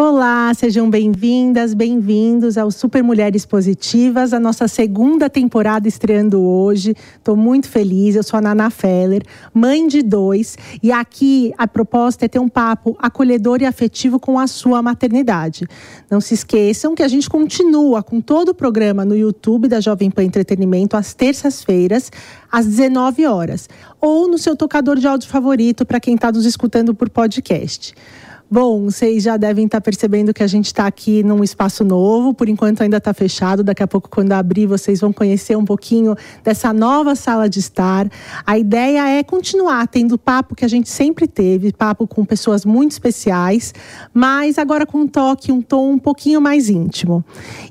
Olá, sejam bem-vindas, bem-vindos ao Super Mulheres Positivas, a nossa segunda temporada estreando hoje. Estou muito feliz. Eu sou a Nana Feller, mãe de dois, e aqui a proposta é ter um papo acolhedor e afetivo com a sua maternidade. Não se esqueçam que a gente continua com todo o programa no YouTube da Jovem Pan Entretenimento às terças-feiras, às 19 horas, ou no seu tocador de áudio favorito para quem está nos escutando por podcast. Bom, vocês já devem estar percebendo que a gente está aqui num espaço novo, por enquanto ainda está fechado. Daqui a pouco, quando abrir, vocês vão conhecer um pouquinho dessa nova sala de estar. A ideia é continuar tendo papo que a gente sempre teve, papo com pessoas muito especiais, mas agora com um toque, um tom um pouquinho mais íntimo.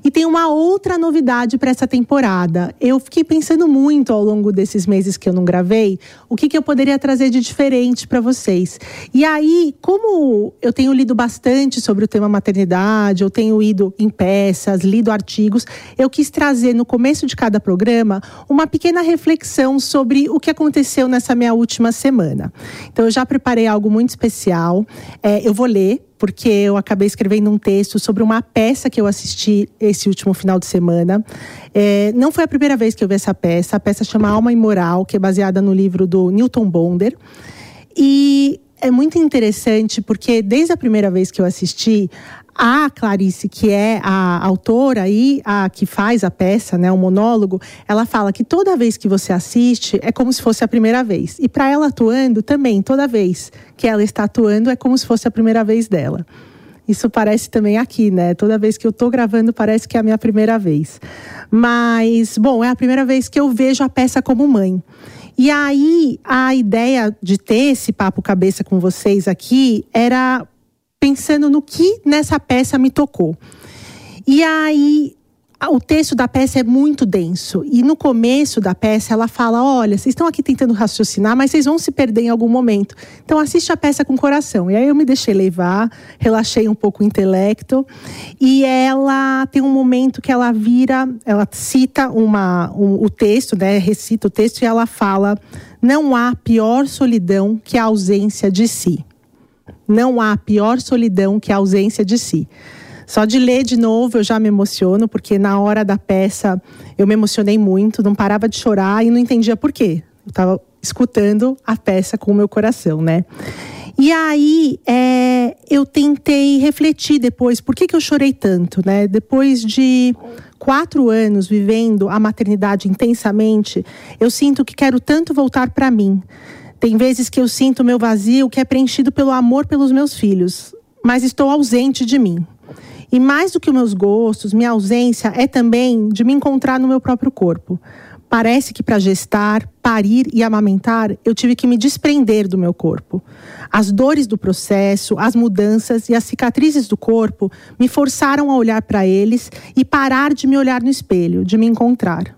E tem uma outra novidade para essa temporada. Eu fiquei pensando muito ao longo desses meses que eu não gravei, o que, que eu poderia trazer de diferente para vocês. E aí, como eu tenho lido bastante sobre o tema maternidade, eu tenho ido em peças, lido artigos. Eu quis trazer no começo de cada programa uma pequena reflexão sobre o que aconteceu nessa minha última semana. Então, eu já preparei algo muito especial. É, eu vou ler porque eu acabei escrevendo um texto sobre uma peça que eu assisti esse último final de semana. É, não foi a primeira vez que eu vi essa peça. A peça chama Alma Imoral, que é baseada no livro do Newton Bonder. E é muito interessante porque desde a primeira vez que eu assisti, a Clarice, que é a autora aí, a que faz a peça, né, o monólogo, ela fala que toda vez que você assiste é como se fosse a primeira vez. E para ela atuando também, toda vez que ela está atuando é como se fosse a primeira vez dela. Isso parece também aqui, né? Toda vez que eu estou gravando parece que é a minha primeira vez. Mas, bom, é a primeira vez que eu vejo a peça como mãe. E aí, a ideia de ter esse papo cabeça com vocês aqui era pensando no que nessa peça me tocou. E aí, o texto da peça é muito denso. E no começo da peça ela fala: olha, vocês estão aqui tentando raciocinar, mas vocês vão se perder em algum momento. Então assiste a peça com coração. E aí eu me deixei levar, relaxei um pouco o intelecto. E ela tem um momento que ela vira, ela cita uma, um, o texto, né? Recita o texto e ela fala: não há pior solidão que a ausência de si. Não há pior solidão que a ausência de si. Só de ler de novo eu já me emociono, porque na hora da peça eu me emocionei muito, não parava de chorar e não entendia por quê. Eu estava escutando a peça com o meu coração, né? E aí é, eu tentei refletir depois por que, que eu chorei tanto, né? Depois de quatro anos vivendo a maternidade intensamente, eu sinto que quero tanto voltar para mim. Tem vezes que eu sinto meu vazio que é preenchido pelo amor pelos meus filhos, mas estou ausente de mim. E mais do que meus gostos, minha ausência é também de me encontrar no meu próprio corpo. Parece que para gestar, parir e amamentar, eu tive que me desprender do meu corpo. As dores do processo, as mudanças e as cicatrizes do corpo me forçaram a olhar para eles e parar de me olhar no espelho, de me encontrar.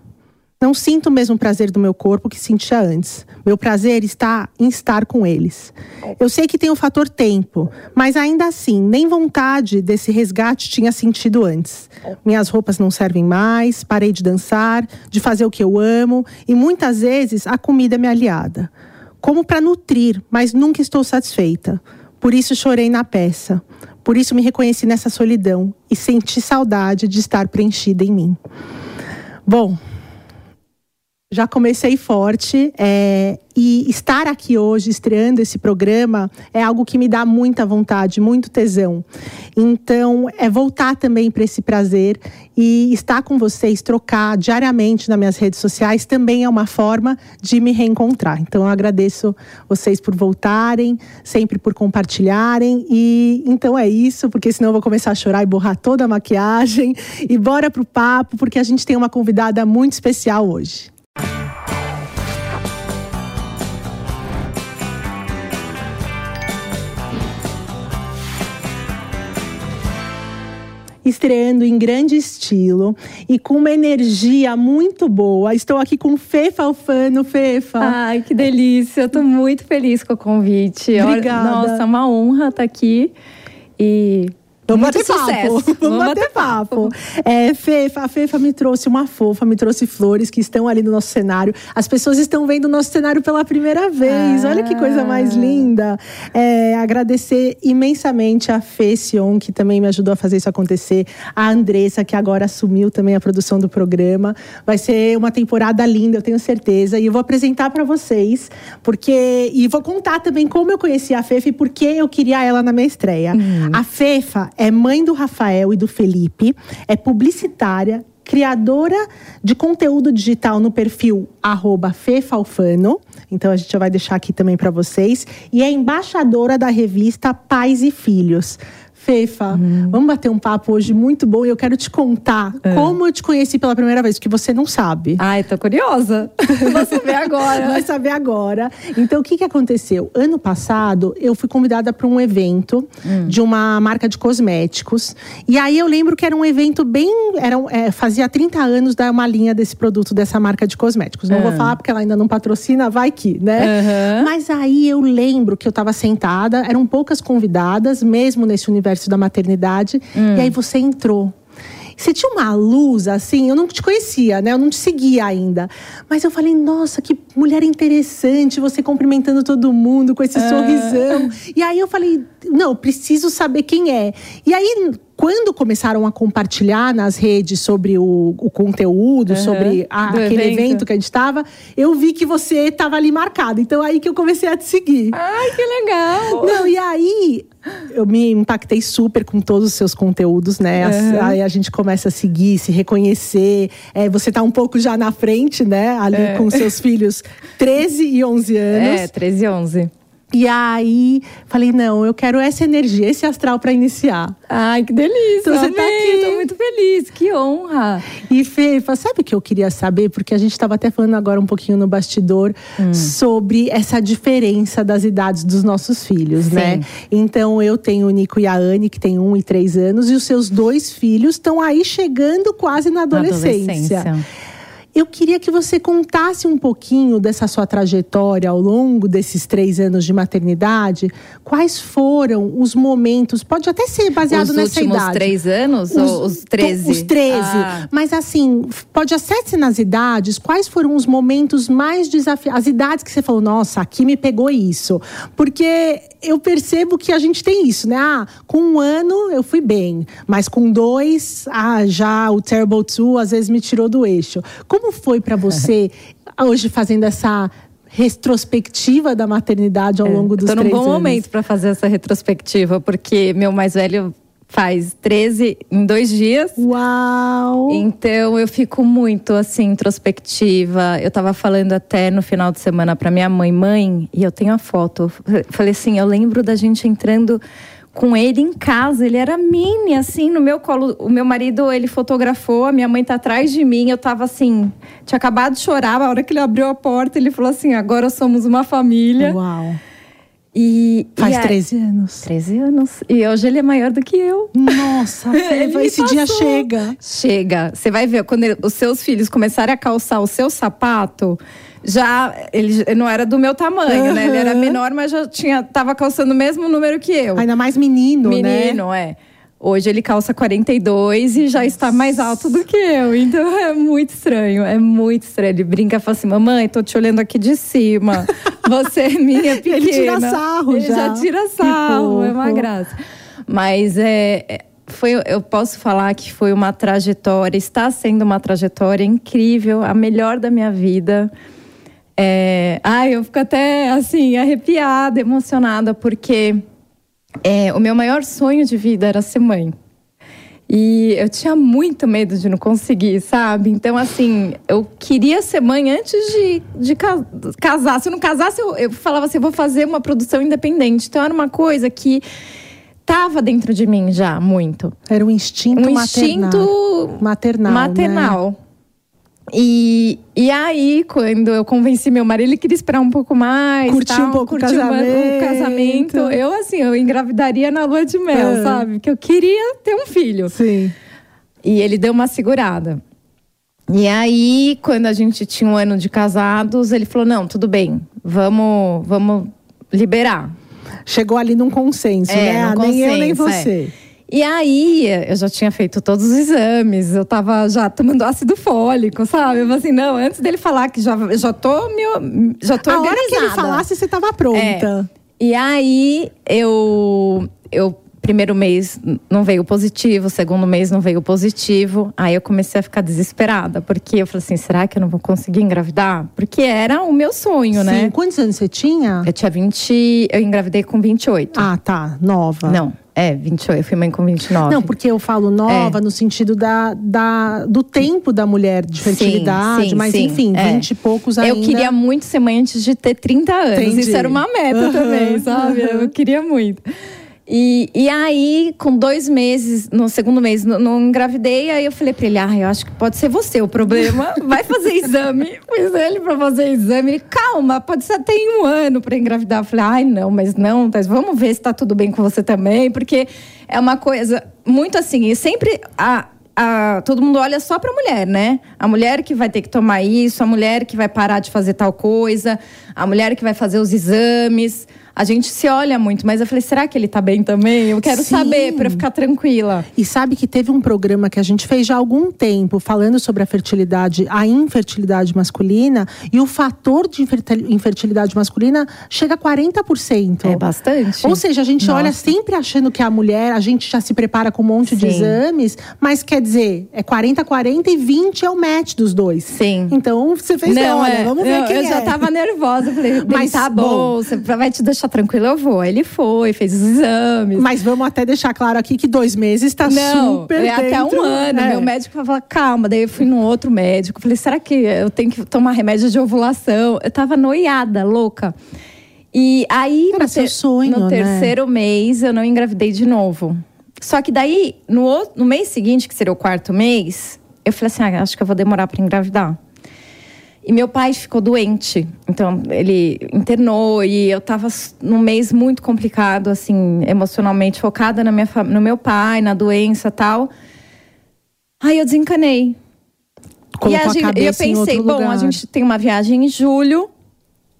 Não sinto o mesmo prazer do meu corpo que sentia antes. Meu prazer está em estar com eles. Eu sei que tem o fator tempo, mas ainda assim, nem vontade desse resgate tinha sentido antes. Minhas roupas não servem mais, parei de dançar, de fazer o que eu amo e muitas vezes a comida é me aliada. Como para nutrir, mas nunca estou satisfeita. Por isso chorei na peça. Por isso me reconheci nessa solidão e senti saudade de estar preenchida em mim. Bom, já comecei forte é, e estar aqui hoje estreando esse programa é algo que me dá muita vontade, muito tesão. Então, é voltar também para esse prazer e estar com vocês, trocar diariamente nas minhas redes sociais também é uma forma de me reencontrar. Então, eu agradeço vocês por voltarem, sempre por compartilharem e então é isso, porque senão eu vou começar a chorar e borrar toda a maquiagem e bora pro papo, porque a gente tem uma convidada muito especial hoje. Estreando em grande estilo e com uma energia muito boa. Estou aqui com Fefa Alfano. Fefa. Ai, que delícia. Eu estou muito feliz com o convite. Obrigada. Nossa, uma honra estar aqui. E Vamos bater papo. Vamos, Vamos bater bater papo. É, Fefa, a Fefa me trouxe uma fofa, me trouxe flores que estão ali no nosso cenário. As pessoas estão vendo o nosso cenário pela primeira vez. Olha que coisa mais linda. É, agradecer imensamente a Fê Sion, que também me ajudou a fazer isso acontecer. A Andressa, que agora assumiu também a produção do programa. Vai ser uma temporada linda, eu tenho certeza. E eu vou apresentar para vocês, porque. E vou contar também como eu conheci a Fefa e por que eu queria ela na minha estreia. A Fefa é mãe do Rafael e do Felipe, é publicitária, criadora de conteúdo digital no perfil Fefalfano. Então a gente vai deixar aqui também para vocês. E é embaixadora da revista Pais e Filhos. Fefa, vamos bater um papo hoje muito bom e eu quero te contar como eu te conheci pela primeira vez, porque você não sabe. Ai, tô curiosa. Você vê agora. Vai saber agora. Então, o que, que aconteceu? Ano passado, eu fui convidada para um evento de uma marca de cosméticos. E aí eu lembro que era um evento bem. Era, é, fazia 30 anos da uma linha desse produto, dessa marca de cosméticos. Não vou falar porque ela ainda não patrocina, vai que, né? Mas aí eu lembro que eu estava sentada, eram poucas convidadas, mesmo nesse universo da maternidade, e aí você entrou. Você tinha uma luz, assim, eu não te conhecia, né? Eu não te seguia ainda. Mas eu falei, nossa, que mulher interessante, você cumprimentando todo mundo com esse sorrisão. E aí eu falei, não, preciso saber quem é. E aí, quando começaram a compartilhar nas redes sobre o, o conteúdo, Aham, sobre a- aquele evento. evento que a gente estava, eu vi que você estava ali marcado. Então aí que eu comecei a te seguir. Ai, que legal. Não, e aí eu me impactei super com todos os seus conteúdos, né? Aham. Aí a gente começa a seguir, se reconhecer. É, você tá um pouco já na frente, né? Ali É. com seus filhos 13 e 11 anos. É, 13 e 11. E aí falei, não, eu quero essa energia, esse astral para iniciar. Ai, que delícia. Então você tá Amei, aqui. Tô muito feliz. Que honra. E Fefa, sabe o que eu queria saber? Porque a gente estava até falando agora um pouquinho no bastidor sobre essa diferença das idades dos nossos filhos, né? Sim. Então eu tenho o Nico e a Anne, que tem um e três anos, e os seus dois filhos estão aí chegando quase na Na adolescência. Eu queria que você contasse um pouquinho dessa sua trajetória ao longo desses três anos de maternidade. Quais foram os momentos? Pode até ser baseado Os nessa últimos idade. três anos ou os 13? Os 13. Ah. Mas assim, pode até ser nas idades, quais foram os momentos mais desafiados? As idades que você falou, nossa, aqui me pegou isso. Porque eu percebo que a gente tem isso, né? Ah, com um ano eu fui bem, mas com dois, ah, já o Terrible Two às vezes me tirou do eixo. Como foi pra você hoje fazendo essa retrospectiva da maternidade ao longo dos Tô num três bom anos? momento para fazer essa retrospectiva, porque meu mais velho faz 13 em dois dias. Uau! Então eu fico muito assim introspectiva. Eu tava falando até no final de semana para minha mãe, mãe, e eu tenho a foto. Eu Falei assim, eu lembro da gente entrando com ele em casa, ele era mini assim no meu colo. O meu marido, ele fotografou, a minha mãe tá atrás de mim, eu tava assim, tinha acabado de chorar, a hora que ele abriu a porta, ele falou assim: "Agora somos uma família". Uau! E Faz e a- 13 anos. 13 anos. E hoje ele é maior do que eu. Nossa, Feva, esse dia chega. Chega. Você vai ver, quando ele- os seus filhos começarem a calçar o seu sapato, já ele não era do meu tamanho, né? Ele era menor, mas já tinha, tava calçando o mesmo número que eu. Ainda mais menino, né? Menino, é. Hoje ele calça 42 e já está mais alto do que eu. Então é muito estranho, é muito estranho. Ele brinca e fala assim: Mamãe, tô te olhando aqui de cima. Você é minha pequena. Ele tira sarro Ele já. já tira sarro, é uma graça. Mas é. é- Foi, eu posso falar que foi uma trajetória, está sendo uma trajetória incrível, a melhor da minha vida. É, ai, eu fico até assim, arrepiada, emocionada, porque é, o meu maior sonho de vida era ser mãe. E eu tinha muito medo de não conseguir, sabe? Então, assim, eu queria ser mãe antes de, de ca- casar. Se eu não casasse, eu, eu falava assim: eu vou fazer uma produção independente. Então, era uma coisa que estava dentro de mim já muito. Era um instinto Um maternal. instinto maternal. né? E, e aí, quando eu convenci meu marido, ele queria esperar um pouco mais. Curtir tal, um pouco o curtir uma- casamento. casamento. Eu, assim, eu engravidaria na lua de mel, Ah. sabe? Porque eu queria ter um filho. Sim. E ele deu uma segurada. E aí, quando a gente tinha um ano de casados, ele falou: não, tudo bem, vamos, vamos liberar. Chegou ali num consenso, É, né? Ah, nem eu, nem consenso, é. E aí, eu já tinha feito todos os exames, eu tava já tomando ácido fólico, sabe? Eu falei assim, não, antes dele falar que já, já tô, meu, já tô A hora organizada. que ele falasse, você tava pronta. E aí, eu, eu primeiro mês não veio positivo, segundo mês não veio positivo. Aí eu comecei a ficar desesperada, porque eu falei assim, será que eu não vou conseguir engravidar? Porque era o meu sonho, Sim. né? Quantos anos você tinha? Eu tinha 20, eu engravidei com 28. Ah, tá. Nova. Não, é, 28, eu fui mãe com 29. Não, porque eu falo nova É. no sentido da, da, do tempo da mulher de Sim, fertilidade, sim, mas sim, enfim, é. 20 e poucos ainda. Eu queria muito ser mãe antes de ter 30 anos. Entendi. Isso era uma meta Aham, também, sabe? Eu queria muito. E, e aí, com dois meses, no segundo mês, não, não engravidei, aí eu falei pra ele: ah, eu acho que pode ser você o problema. Vai fazer exame. Fiz ele pra fazer exame. Ele, calma, pode ser até em um ano pra engravidar. Eu falei, ai, não, mas não, Thais, vamos ver se tá tudo bem com você também, porque é uma coisa muito assim, e sempre a, a- todo mundo olha só para a mulher, né? A mulher que vai ter que tomar isso, a mulher que vai parar de fazer tal coisa, a mulher que vai fazer os exames. A gente se olha muito, mas eu falei, será que ele tá bem também? Eu quero Sim. saber para ficar tranquila. E sabe que teve um programa que a gente fez já há algum tempo falando sobre a fertilidade, a infertilidade masculina, e o fator de infertil- infertilidade masculina chega a 40%. É bastante. Ou seja, a gente Nossa. olha sempre achando que a mulher, a gente já se prepara com um monte de Sim. exames, mas quer dizer, é 40, 40 e 20 é o match dos dois. Sim. Então você fez, olha, é, vamos ver não, quem eu é. já tava nervosa. Eu falei, Mas, tá bom. bom, você vai te deixar tranquila, eu vou. Aí Ele foi, fez os exames. Mas vamos até deixar claro aqui que dois meses tá Não, super é até dentro, um ano. é. Meu médico falou, calma. Daí eu fui num outro médico. Falei, será que eu tenho que tomar remédio de ovulação? Eu tava noiada, louca. E aí, Era no, seu sonho, no né? terceiro mês, eu não engravidei de novo. Só que daí, no, outro- no mês seguinte, que seria o quarto mês, eu falei assim, ah, acho que eu vou demorar para engravidar. E meu pai ficou doente. Então, ele internou e eu tava s- num mês muito complicado, assim, emocionalmente, focada na minha, no meu pai, na doença e tal. Aí eu desencanei. Colocou e a gente- eu pensei, bom, lugar. a gente tem uma viagem em julho.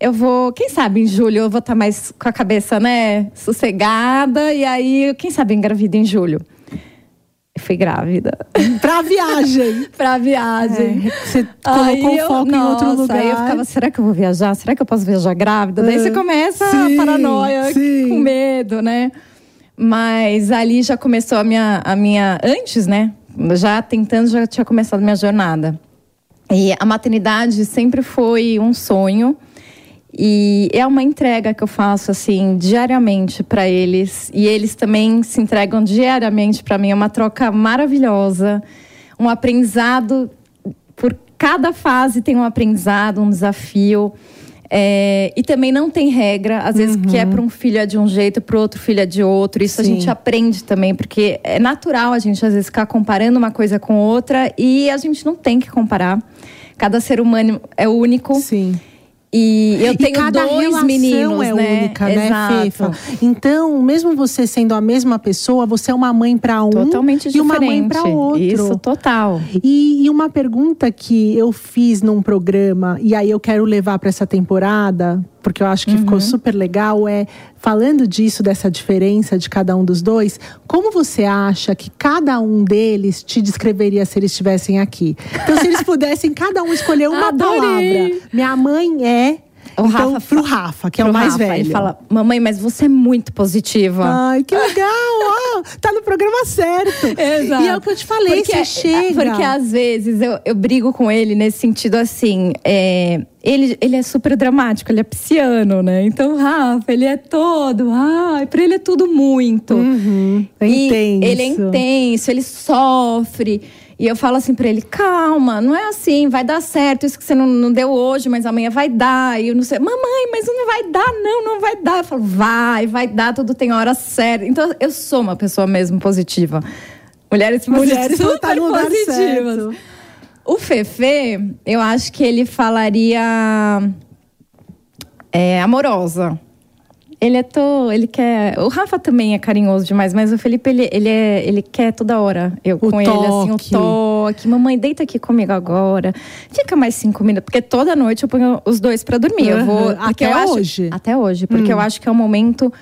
Eu vou, quem sabe em julho eu vou estar mais com a cabeça, né, sossegada. E aí, quem sabe engravida em julho. Fui grávida. Pra viagem. pra viagem. É, você Aí colocou o eu- foco em outro nossa, lugar. Aí eu ficava, será que eu vou viajar? Será que eu posso viajar grávida? Daí Ah, você começa sim, a paranoia, sim. com medo, né? Mas ali já começou a minha, a minha. Antes, né? Já tentando, já tinha começado a minha jornada. E a maternidade sempre foi um sonho. E é uma entrega que eu faço assim diariamente para eles e eles também se entregam diariamente para mim. É uma troca maravilhosa, um aprendizado por cada fase tem um aprendizado, um desafio. É, e também não tem regra, às vezes que é para um filho é de um jeito, para outro filho é de outro. Isso Sim. a gente aprende também, porque é natural a gente às vezes ficar comparando uma coisa com outra e a gente não tem que comparar. Cada ser humano é único. Sim. E eu e tenho cada dois meninos, é né? única, né, Exato. Fefa? Então, mesmo você sendo a mesma pessoa, você é uma mãe para um Totalmente e diferente. uma mãe para outro. Isso, total. E, e uma pergunta que eu fiz num programa, e aí eu quero levar para essa temporada, porque eu acho que Uhum. ficou super legal, é falando disso, dessa diferença de cada um dos dois, como você acha que cada um deles te descreveria se eles estivessem aqui? Então, se eles pudessem cada um escolher uma palavra. Minha mãe é. O então, Rafa pro fa- Rafa, que é o Pro mais Rafa, velho. Ele fala, mamãe, mas você é muito positiva. Ai, que legal! tá no programa certo. Exato. E é o que eu te falei, porque, você chega. Porque às vezes eu, eu brigo com ele nesse sentido assim. é, ele, ele é super dramático, ele é pisciano, né? Então, Rafa, ele é todo. Ai, pra ele é tudo muito. Uhum, é E intenso. Ele é intenso, ele sofre. E eu falo assim pra ele: calma, não é assim, vai dar certo. Isso que você não, não deu hoje, mas amanhã vai dar. E eu não sei, mamãe, mas não vai dar, não, não vai dar. Eu falo: vai, vai dar, tudo tem hora certa. Então eu sou uma pessoa mesmo positiva. Mulheres, Mulheres super tá no lugar positivas. certo. O Fefe, eu acho que ele falaria é, amorosa. Ele é to, ele quer. O Rafa também é carinhoso demais, mas o Felipe ele, ele, é, ele quer toda hora eu O com ele assim o toque. toque. Mamãe deita aqui comigo agora. Fica mais cinco minutos, porque toda noite eu ponho os dois pra dormir. Eu vou Até eu acho- hoje? até hoje, porque eu acho que é um momento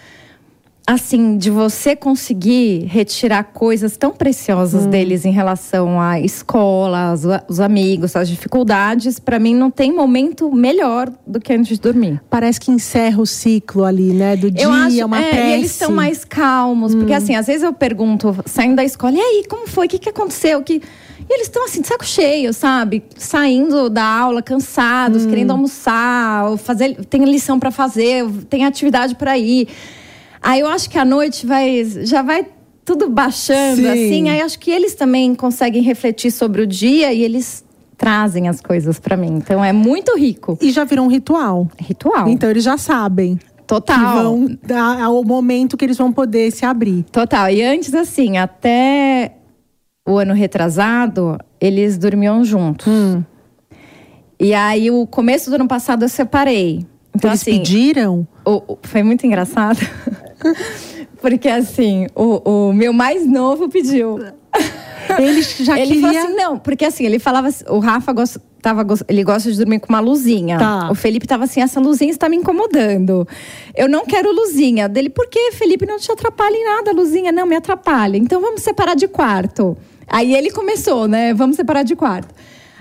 assim, de você conseguir retirar coisas tão preciosas hum. deles em relação à escola, os, os amigos, as dificuldades, para mim não tem momento melhor do que antes de dormir. Parece que encerra o ciclo ali, né, do dia, eu acho, uma é, prece. E eles estão mais calmos, hum. porque assim, às vezes eu pergunto, saindo da escola, e aí, como foi? O que, que aconteceu? Que e eles estão assim, de saco cheio, sabe? Saindo da aula, cansados, hum. querendo almoçar, fazer, tem lição para fazer, tem atividade para ir. Aí eu acho que a noite vai, já vai tudo baixando, Sim. assim. Aí acho que eles também conseguem refletir sobre o dia e eles trazem as coisas para mim. Então é muito rico. E já virou um ritual. Ritual. Então eles já sabem. Total. Que vão dar ao momento que eles vão poder se abrir. Total. E antes, assim, até o ano retrasado, eles dormiam juntos. Hum. E aí, o começo do ano passado, eu separei. Então, eles assim, pediram? O, o, foi muito engraçado. Porque assim, o, o meu mais novo pediu. Ele já ele queria... falou assim, não, porque assim, ele falava, o Rafa gosta, tava, ele gosta de dormir com uma luzinha. Tá. O Felipe tava assim, essa luzinha está me incomodando. Eu não quero luzinha. Dele, por que, Felipe? Não te atrapalha em nada, luzinha. Não, me atrapalha. Então vamos separar de quarto. Aí ele começou, né? Vamos separar de quarto.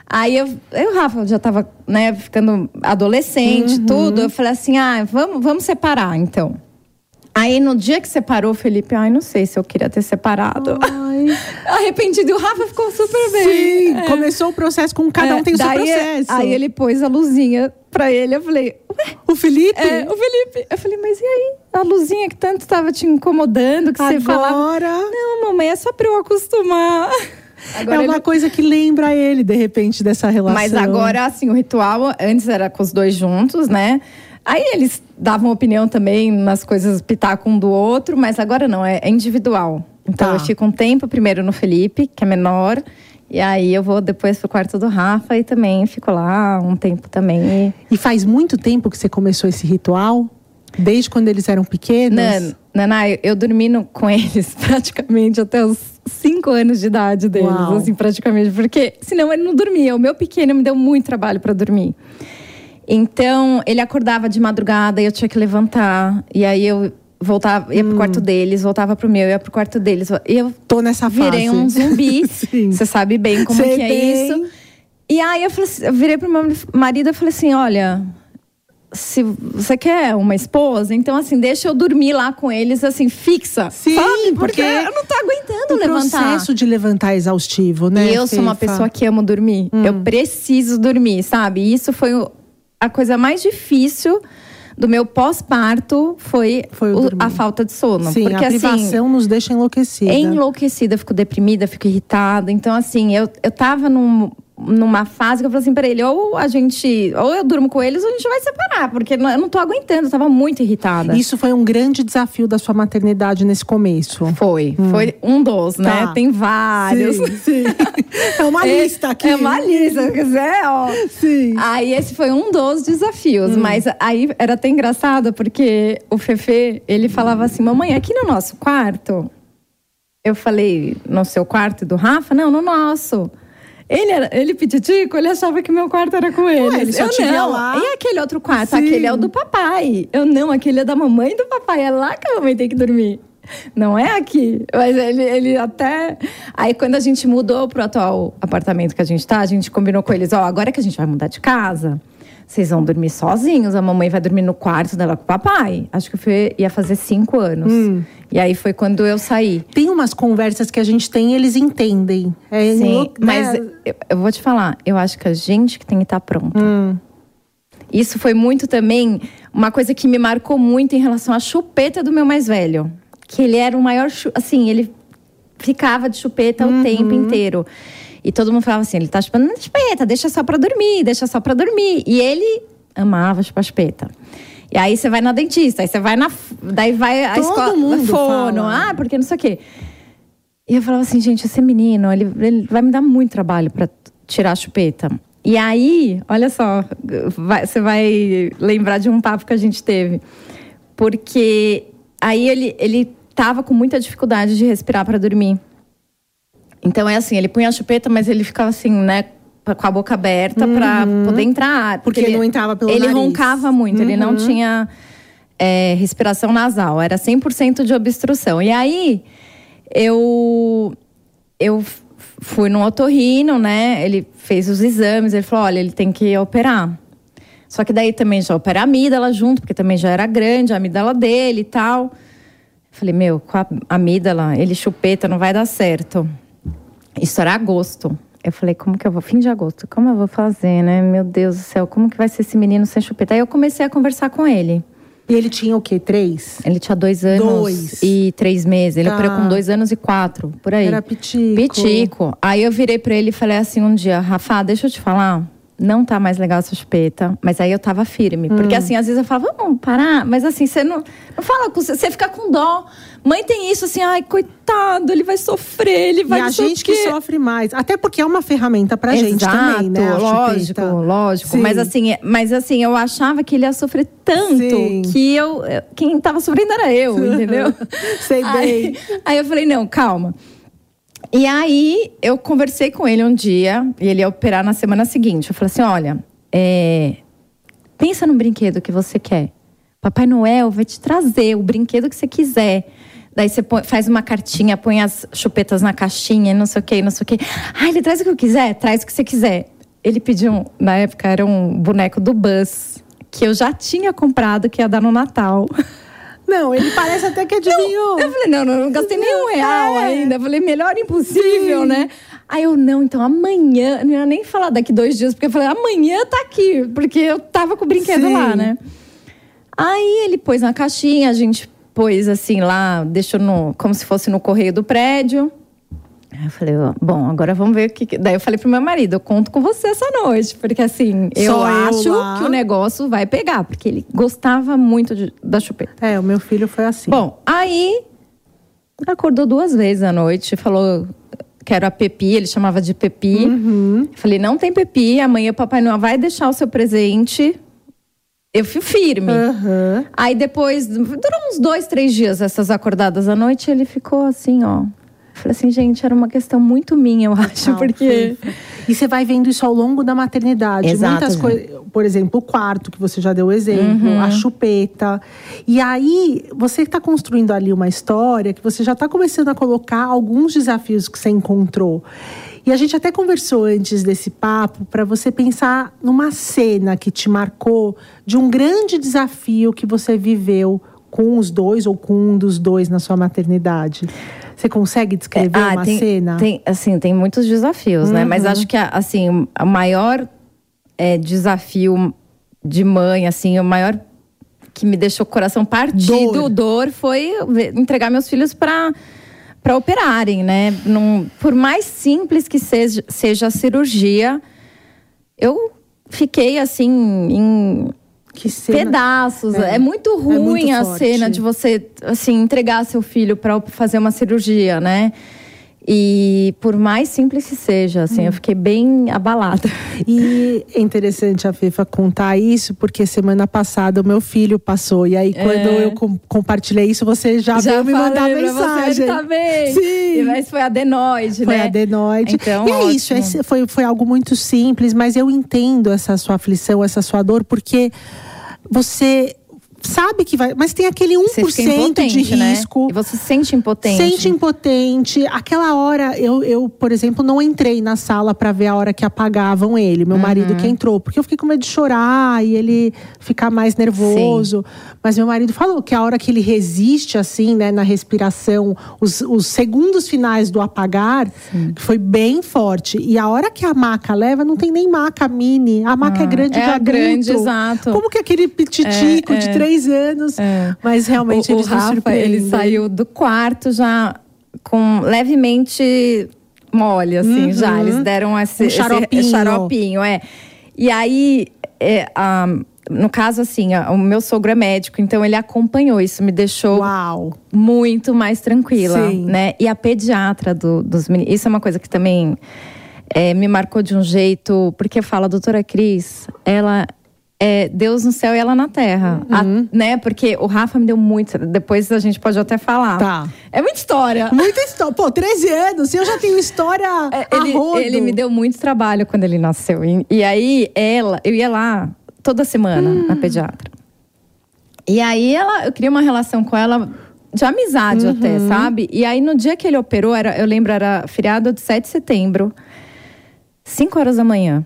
Aí eu, eu Rafa, já tava, né, ficando adolescente, uhum. tudo. Eu falei assim: ah, vamos, vamos separar então. Aí no dia que separou, Felipe, ai, não sei se eu queria ter separado. Ai. Arrependido. E o Rafa ficou super bem. Sim, é. começou o processo com cada um é, tem o seu processo. Aí ele pôs a luzinha pra ele. Eu falei, ué? O Felipe? É, o Felipe. Eu falei, mas e aí? A luzinha que tanto estava te incomodando, que Agora... você falava. Não, mamãe, é só pra eu acostumar. Agora é uma ele... coisa que lembra ele, de repente, dessa relação. Mas agora, assim, o ritual antes era com os dois juntos, né? Aí eles davam opinião também nas coisas pitaco um do outro, mas agora não, é, é individual. Então tá. eu fico um tempo primeiro no Felipe, que é menor, e aí eu vou depois pro quarto do Rafa e também fico lá um tempo também. E faz muito tempo que você começou esse ritual? Desde quando eles eram pequenos? Naná, eu, eu dormi no, com eles praticamente até os cinco anos de idade deles, Uau. assim, praticamente. Porque senão ele não dormia. O meu pequeno me deu muito trabalho para dormir. Então, ele acordava de madrugada e eu tinha que levantar. E aí eu voltava, ia pro hum. quarto deles, voltava pro meu, ia pro quarto deles. E eu tô nessa fase. Virei um zumbi. Você sabe bem como Sei que é bem. isso. E aí eu, falei, eu virei pro meu marido e falei assim: olha, se você quer uma esposa, então assim, deixa eu dormir lá com eles, assim, fixa. Sim, sabe? Porque, porque eu não tô aguentando o levantar. O processo de levantar é exaustivo, né? E eu sou uma pessoa que amo dormir. Hum. Eu preciso dormir, sabe? E isso foi a coisa mais difícil do meu pós-parto foi, foi a falta de sono. Sim, porque, a assim, privação assim, nos deixa enlouquecida. Enlouquecida, fico deprimida, fico irritada. Então, assim, eu, eu tava num numa fase que eu falei assim para ele, ou a gente, ou eu durmo com eles, ou a gente vai separar, porque eu não tô aguentando, eu tava muito irritada. Isso foi um grande desafio da sua maternidade nesse começo. Foi, hum. foi um dos, né? Tá. Tem vários. Sim, sim. É uma lista aqui. É uma lista, se quiser, ó. Sim. Aí esse foi um dos desafios, hum. mas aí era até engraçado porque o Fefe, ele falava assim: "Mamãe, aqui no nosso quarto". Eu falei: "No seu quarto do Rafa?" "Não, no nosso". Ele, era, ele pititico, ele achava que meu quarto era com ele. Ué, ele eu não. lá. E aquele outro quarto? Sim. Aquele é o do papai. Eu não, aquele é da mamãe e do papai. É lá que a mamãe tem que dormir. Não é aqui. Mas ele, ele até. Aí, quando a gente mudou pro atual apartamento que a gente tá, a gente combinou com eles: ó, agora que a gente vai mudar de casa, vocês vão dormir sozinhos. A mamãe vai dormir no quarto dela com o papai. Acho que foi, ia fazer cinco anos. Hum. E aí foi quando eu saí. Tem umas conversas que a gente tem eles entendem. É Sim, né? mas eu, eu, vou te falar, eu acho que a gente que tem que estar tá pronta. Hum. Isso foi muito também uma coisa que me marcou muito em relação à chupeta do meu mais velho. Que ele era o maior. Assim, ele ficava de chupeta uhum. o tempo inteiro. E todo mundo falava assim: ele tá chupando chupeta, deixa só pra dormir, deixa só pra dormir. E ele amava chupar chupeta. E aí você vai na dentista, aí você vai na. Daí vai a escola. Mundo fono, fala. ah, porque não sei o quê. E eu falava assim, gente, esse menino, ele, ele vai me dar muito trabalho para tirar a chupeta. E aí, olha só, vai, você vai lembrar de um papo que a gente teve. Porque aí ele, ele tava com muita dificuldade de respirar para dormir. Então é assim, ele punha a chupeta, mas ele ficava assim, né, com a boca aberta uhum. para poder entrar ar. Porque, porque ele não entrava pelo ele nariz. roncava muito, uhum. ele não uhum. tinha é, respiração nasal, era 100% de obstrução. E aí eu eu fui no otorrino, né? Ele fez os exames, ele falou: olha, ele tem que operar. Só que daí também já opera a amígdala junto, porque também já era grande, a amígdala dele e tal. Falei, meu, com a amígdala, ele chupeta, não vai dar certo. Isso era agosto. Eu falei, como que eu vou? Fim de agosto, como eu vou fazer, né? Meu Deus do céu, como que vai ser esse menino sem chupeta? Aí eu comecei a conversar com ele. E ele tinha o quê? Três? Ele tinha dois anos Dois. e três meses. Ele Tá. operou com dois anos e quatro, por aí. Era pitico. Pitico. Aí eu virei pra ele e falei assim um dia, Rafa, deixa eu te falar. Não tá mais legal essa chupeta. Mas aí eu tava firme. Porque Hum. assim, às vezes eu falava, vamos parar. Mas assim, você não, não fala com você, fica com dó. Mãe tem isso assim, ai, coitado, ele vai sofrer, ele vai E a gente que sofre mais. Até porque é uma ferramenta pra gente Exato, também, né? a lógico, chupeta. lógico. Sim. Mas assim, mas assim, eu achava que ele ia sofrer tanto Sim. que eu. eu- Quem tava sofrendo era eu, entendeu? Sei bem. Aí, aí eu falei, não, calma. E aí eu conversei com ele um dia, e ele ia operar na semana seguinte. Eu falei assim: olha, é, pensa no brinquedo que você quer. Papai Noel vai te trazer o brinquedo que você quiser. Daí você põe- faz uma cartinha, põe as chupetas na caixinha, não sei o que, não sei o que. Ah, ele traz o que eu quiser? Traz o que você quiser. Ele pediu, na época, era um boneco do Buzz, que eu já tinha comprado, que ia dar no Natal. Não, ele parece até que adivinhou. Eu falei, não, não, não gastei nenhum real É. ainda. Eu falei, melhor impossível, Sim. né? Aí eu, não, então amanhã, não ia nem falar daqui dois dias, porque eu falei, amanhã tá aqui, porque eu tava com o brinquedo Sim. lá, né? Aí ele pôs na caixinha, a gente pôs assim lá, deixou no, como se fosse no correio do prédio. Eu falei, bom, agora vamos ver o que. que- Daí eu falei pro meu marido, eu conto com você essa noite, porque assim, eu Só eu acho lá. que o negócio vai pegar, porque ele gostava muito de- da chupeta. É, o meu filho foi assim. Bom, aí acordou duas vezes à noite, falou quero a Pepi, ele chamava de Pepi. Uhum. Falei, não tem Pepi, amanhã o Papai Noel vai deixar o seu presente. Eu fui firme. Aham. Aí depois, durou uns dois, três dias essas acordadas à noite, ele ficou assim, ó. Falei assim, gente, era uma questão muito minha, eu acho, Não, porque. Fifa. E você vai vendo isso ao longo da maternidade. Exato, Muitas coisas. Por exemplo, o quarto, que você já deu o exemplo, Uhum. a chupeta. E aí, você está construindo ali uma história que você já está começando a colocar alguns desafios que você encontrou. E a gente até conversou antes desse papo para você pensar numa cena que te marcou de um grande desafio que você viveu com os dois ou com um dos dois na sua maternidade. Você consegue descrever uma Ah, tem, cena? Tem, assim, tem muitos desafios, né? Mas Uhum. acho que, assim, o maior é, desafio de mãe, assim, o maior que me deixou o coração partido, Dor. dor, foi entregar meus filhos para para operarem, né? Num, por mais simples que seja, seja a cirurgia, eu fiquei assim em Que cena. pedaços. É. É, muito ruim muito a forte. cena de você assim entregar seu filho para fazer uma cirurgia, né? E por mais simples que seja, assim, Hum. eu fiquei bem abalada. E é interessante a Fefa contar isso, porque semana passada o meu filho passou. E aí, quando eu com- compartilhei isso, você já, veio me mandar mensagem. Você também. Sim. Mas foi adenoide, Foi né? adenoide. Então, e é isso, esse foi, foi algo muito simples, mas eu entendo essa sua aflição, essa sua dor, porque você sabe que vai. Mas tem aquele 1% Você fica impotente, de né? risco. E você se sente impotente. Sente impotente. Aquela hora, eu, eu, por exemplo, não entrei na sala para ver a hora que apagavam ele, meu marido Uhum. que entrou, porque eu fiquei com medo de chorar e ele ficar mais nervoso. Mas meu marido falou que a hora que ele resiste, assim, né, na respiração, os, os segundos finais do apagar, que foi bem forte. E a hora que a maca leva, não tem nem maca mini. A maca é Ah, grande é de adulto. grande, exato. Como que aquele pititico É, de é. Três anos. É. Mas realmente o, o eles me Rafa, ele saiu do quarto já com levemente mole, assim, Uhum. já. Eles deram esse, Um esse xaropinho. xaropinho, é. E aí, é, a- no caso, assim, o meu sogro é médico, então ele acompanhou. Isso me deixou Uau! muito mais tranquila, Sim. né? E a pediatra do- dos meninos, isso é uma coisa que também é, me marcou de um jeito, porque fala, doutora Cris, ela é Deus no céu e ela na terra, A- né? Porque o Rafa me deu muito, depois a gente pode até falar. Tá. É muita história. Muita história. Pô, 13 anos. Eu já tenho história É, ele, ele me deu muito trabalho quando ele nasceu. E, e aí, ela, eu ia lá toda semana Hum. na pediatra. E aí ela, eu criei uma relação com ela de amizade uhum. até, sabe? E aí no dia que ele operou, era, eu lembro, era feriado de 7 de setembro, 5 horas da manhã.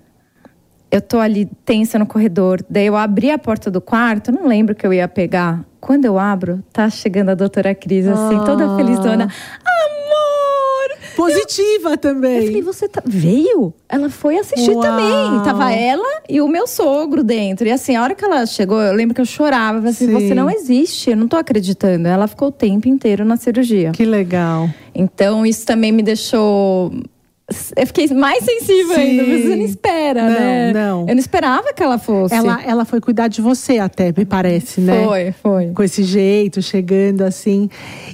Eu tô ali tensa no corredor, daí eu abri a porta do quarto, não lembro que eu ia pegar. Quando eu abro, tá chegando a doutora Cris, assim, ah. toda felizona. Amor! Positiva eu, também. Eu falei, você tá, veio? Ela foi assistir Uau. também. Tava ela e o meu sogro dentro. E assim, a hora que ela chegou, eu lembro que eu chorava. Eu falei assim, você não existe, eu não tô acreditando. Ela ficou o tempo inteiro na cirurgia. Que legal. Então, isso também me deixou eu fiquei mais sensível Sim. ainda. Você não espera, não, né? Não. Eu não esperava que ela fosse. Ela, ela foi cuidar de você até, me parece, né? Foi, foi. Com esse jeito, chegando assim.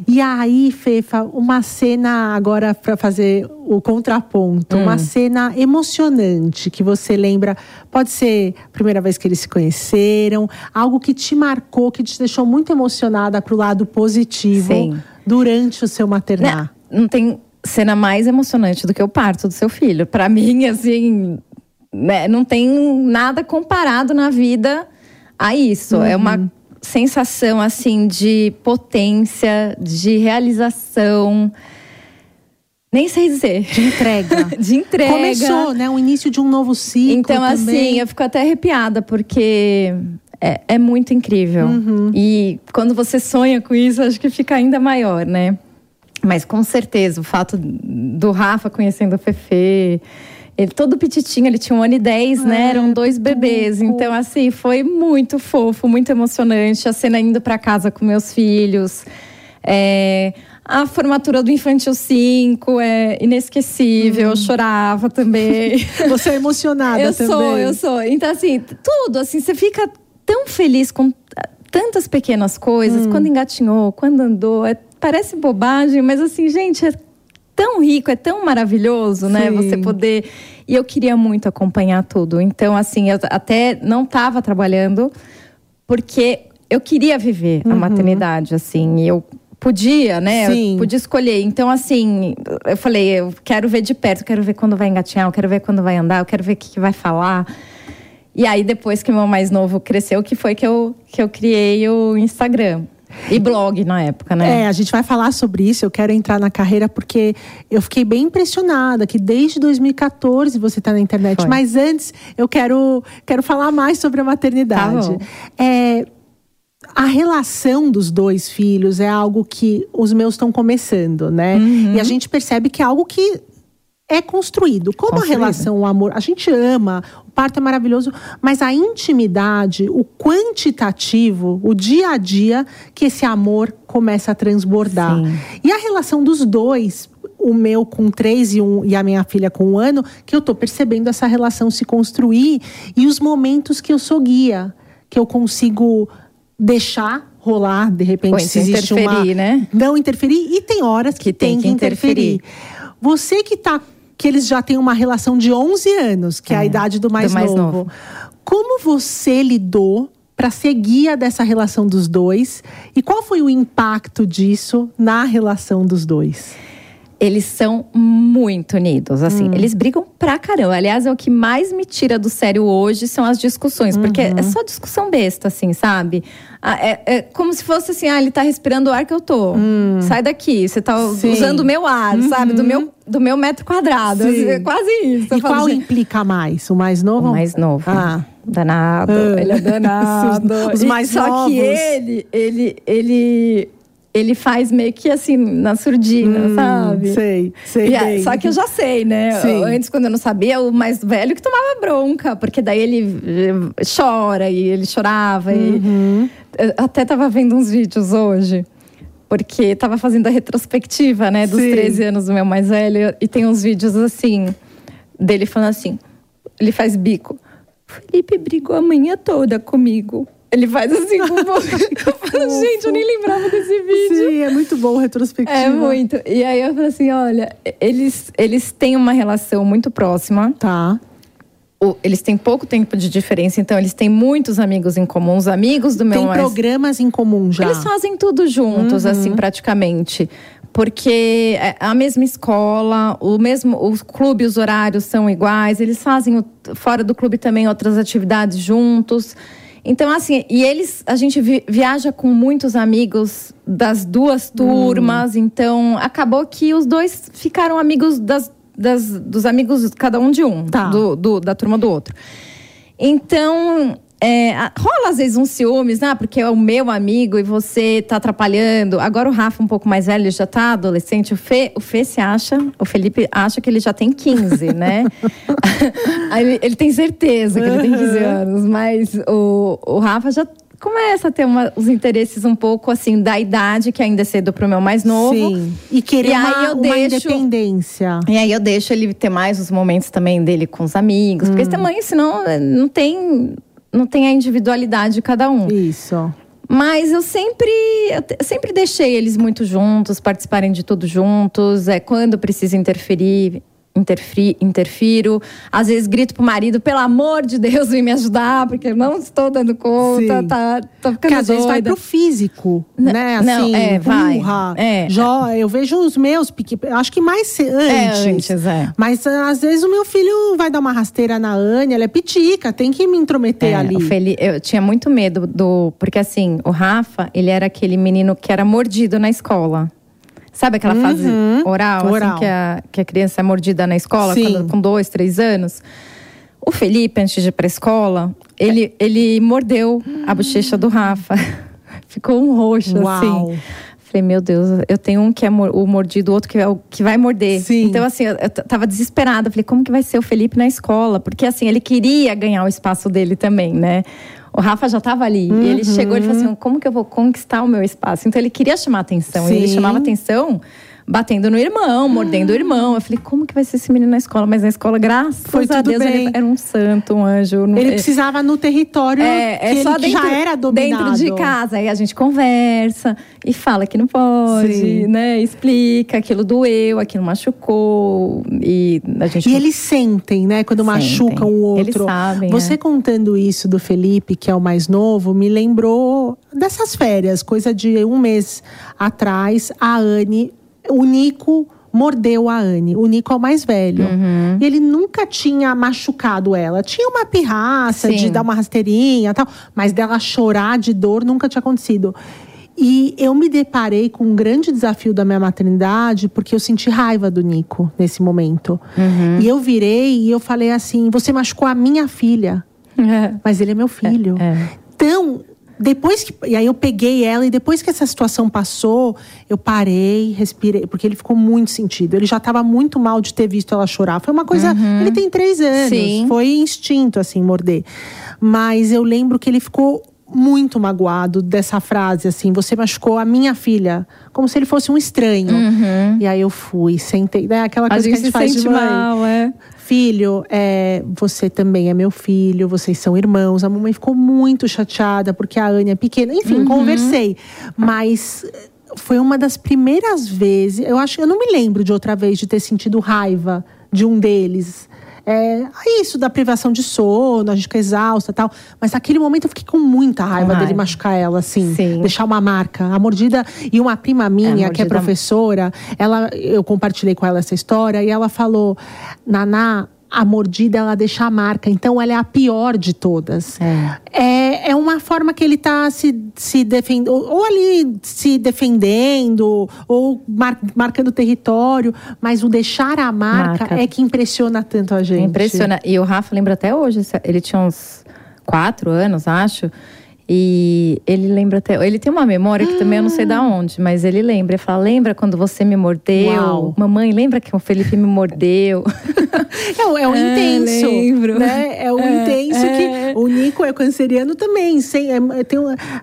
E aí, Fefa, uma cena agora para fazer o contraponto, hum. uma cena emocionante que você lembra. Pode ser a primeira vez que eles se conheceram, algo que te marcou, que te deixou muito emocionada pro lado positivo Sim. durante o seu maternar. Não, não tem cena mais emocionante do que o parto do seu filho. Para mim, assim, né, não tem nada comparado na vida a isso. Uhum. É uma uhum. sensação assim de potência, de realização. Nem sei dizer. De entrega. de entrega. Começou, né? O início de um novo ciclo. Então, também. assim, eu fico até arrepiada, porque é, é muito incrível. Uhum. E quando você sonha com isso, acho que fica ainda maior, né? Mas com certeza, o fato do Rafa conhecendo o Fefe. Ele todo petitinho, ele tinha um ano e dez, né? Eram dois bebês. Então, assim, foi muito fofo, muito emocionante. A cena indo para casa com meus filhos. É, a formatura do Infantil 5 é inesquecível. Hum. Eu chorava também. Você é emocionada eu também. Eu sou, eu sou. Então, assim, tudo, assim, você fica tão feliz com tantas pequenas coisas. Hum. Quando engatinhou, quando andou. É parece bobagem, mas assim, gente, é tão rico, é tão maravilhoso, né? Você poder. E eu queria muito acompanhar tudo. Então, assim, eu até não estava trabalhando, porque eu queria viver uhum. a maternidade, assim. E eu podia, né? Sim. Eu podia escolher. Então, assim, eu falei, eu quero ver de perto, eu quero ver quando vai engatinhar, eu quero ver quando vai andar, eu quero ver o que, que vai falar. E aí, depois que o meu mais novo cresceu, que foi que eu, que eu criei o Instagram. E blog na época, né? É, a gente vai falar sobre isso. Eu quero entrar na carreira porque eu fiquei bem impressionada que desde 2014 você está na internet. Foi. Mas antes, eu quero, quero falar mais sobre a maternidade. Tá é, a relação dos dois filhos é algo que os meus estão começando, né? Uhum. E a gente percebe que é algo que é construído. Como a relação, o amor, a gente ama, o parto é maravilhoso, mas a intimidade, o quantitativo, o dia a dia, que esse amor começa a transbordar. Sim. E a relação dos dois, o meu com três e, um, e a minha filha com um ano, que eu tô percebendo essa relação se construir e os momentos que eu sou guia, que eu consigo deixar rolar, de repente, Ou se existe interferir, uma. Né? Não interferir, e tem horas que, que tem, que interferir. interferir. Você que está que eles já têm uma relação de 11 anos, que é, é a idade do mais, do mais novo. novo. Como você lidou para ser guia dessa relação dos dois? E qual foi o impacto disso na relação dos dois? Eles são muito unidos, assim. Hum. Eles brigam pra caramba. Aliás, é o que mais me tira do sério hoje são as discussões. Porque Uhum. é só discussão besta, assim, sabe? Ah, É, é como se fosse assim, ah, ele tá respirando o ar que eu tô. Sai daqui, você tá Hum. Sim. usando o meu ar, sabe? Do Uhum. meu, do meu metro quadrado. Sim. É quase isso. E qual gente, implica mais? O mais novo? O mais novo. Ah. Danado. Ah. Ele é danado. Os E mais Só novos. que ele, ele, ele, ele faz meio que assim, na surdina, Hum, sabe? Sei, sei E bem. só que eu já sei, né? Sim. Antes, quando eu não sabia, o mais velho que tomava bronca, porque daí ele eh, chora e ele chorava. Uhum. E... Eu até tava vendo uns vídeos hoje, porque tava fazendo a retrospectiva, né, dos Sim. 13 anos do meu mais velho, e tem uns vídeos assim, dele falando assim: ele faz bico. Felipe brigou a manhã toda comigo. Ele faz assim com o falo, Gente, eu nem lembrava desse vídeo. Sim, é muito bom retrospectiva. É muito. E aí eu falei assim: olha, eles, eles têm uma relação muito próxima. Tá. O- Eles têm pouco tempo de diferença, então eles têm muitos amigos em comum. Os amigos do meu Tem mais- programas em comum já. Eles fazem tudo juntos, Uhum. assim, praticamente. Porque é a mesma escola, o mesmo, os clubes, os horários são iguais. Eles fazem o- fora do clube também outras atividades juntos. Então, assim, e eles, a gente vi, viaja com muitos amigos das duas turmas, hum. então acabou que os dois ficaram amigos das, das, dos amigos, cada um de um, tá. do, do, da turma do outro. Então, é, rola às vezes uns ciúmes, né? Porque é o meu amigo e você tá atrapalhando. Agora o Rafa, um pouco mais velho, já tá adolescente. O Fê, o Fê se acha, o Felipe acha que ele já tem 15, né? ele, ele, tem certeza que ele tem 15 anos, mas o, o Rafa já começa a ter uma, os interesses um pouco assim da idade, que ainda é cedo pro meu mais novo. Sim. E querer e uma, eu uma deixo, independência. E aí eu deixo ele ter mais os momentos também dele com os amigos. Hum. Porque também, senão, não tem não tem a individualidade de cada um. Isso. Mas eu sempre, eu sempre deixei eles muito juntos, participarem de tudo juntos. É quando precisa interferir, interfiro. Às vezes grito pro marido, pelo amor de Deus, vem me ajudar, porque eu não estou dando conta, Sim. tá, tô ficando Porque às vezes vai pro físico, N né? Assim, não, é, vai. É. Jó, eu vejo os meus, acho que mais antes. É, antes, é. Mas ah, às vezes o meu filho vai dar uma rasteira na Anne, ela é pitica, tem que me intrometer é, ali. Feli, eu tinha muito medo do… Porque assim, o Rafa, ele era aquele menino que era mordido na escola. Sabe aquela uhum. fase oral, assim, oral. Assim, que, a, que a criança é mordida na escola, quando, com dois, três anos? O Felipe, antes de ir pra escola, ele, ele mordeu a bochecha do Rafa. Ficou um roxo, Uau. assim. Falei, meu Deus, eu tenho um que é o mordido, o outro que é o que vai morder. Sim. Então, assim, eu, eu tava desesperada. Falei, como que vai ser o Felipe na escola? Porque, assim, ele queria ganhar o espaço dele também, né? O Rafa já estava ali. Uhum. E ele chegou e falou assim: como que eu vou conquistar o meu espaço? Então ele queria chamar atenção. Sim. E ele chamava atenção batendo no irmão, mordendo o irmão. Eu falei, como que vai ser esse menino na escola? Mas na escola, graças Foi a Deus, bem. ele era um santo, um anjo. Ele precisava no território é, é só dentro, já era dominado. Dentro de casa. Aí a gente conversa e fala que não pode, Sim. né? Explica, aquilo doeu, aquilo machucou. E a gente. E eles sentem, né? Quando sentem. machucam o outro. Eles sabem. Você é. contando isso do Felipe, que é o mais novo, me lembrou dessas férias, coisa de um mês atrás, a Anne o Nico mordeu a Anne. O Nico é o mais velho. Uhum. E ele nunca tinha machucado ela. Tinha uma pirraça Sim. de dar uma rasteirinha tal, mas dela chorar de dor nunca tinha acontecido. E eu me deparei com um grande desafio da minha maternidade, porque eu senti raiva do Nico nesse momento. Uhum. E eu virei e eu falei assim: você machucou a minha filha. Mas ele é meu filho. É. É. Então, depois que. E aí eu peguei ela, e depois que essa situação passou, eu parei, respirei, porque ele ficou muito sentido. Ele já estava muito mal de ter visto ela chorar. Foi uma coisa. Uhum. Ele tem três anos. Sim. Foi instinto, assim, morder. Mas eu lembro que ele ficou muito magoado dessa frase, assim, você machucou a minha filha, como se ele fosse um estranho. Uhum. E aí eu fui, sentei, né? Aquela coisa a que a gente faz de mãe. Mal, é filho, é, você também é meu filho, vocês são irmãos. A mamãe ficou muito chateada porque a Anne é pequena. Enfim, uhum. conversei. Mas foi uma das primeiras vezes. Eu acho, eu não me lembro de outra vez de ter sentido raiva de um deles. É, isso da privação de sono, a gente fica exausta e tal. Mas naquele momento eu fiquei com muita raiva dele machucar ela, assim. Sim. Deixar uma marca. A mordida. E uma prima minha, é, que é professora, ela, eu compartilhei com ela essa história e ela falou: Naná, a mordida ela deixa a marca, então ela é a pior de todas. É, é, é uma forma que ele está se, se defendendo, ou ali se defendendo, ou mar, marcando território, mas o deixar a marca, marca, é que impressiona tanto a gente. Impressiona. E o Rafa lembra até hoje, ele tinha uns quatro anos, acho. E ele lembra até. Ele tem uma memória que também eu não sei da hum. onde, mas ele lembra. Ele fala: Lembra quando você me mordeu? Uau. Mamãe, lembra que o Felipe me mordeu? é, o, é o é, intenso. Lembro. Né? É o é, intenso é. que. O Nico é canceriano também. Sem, é, tem,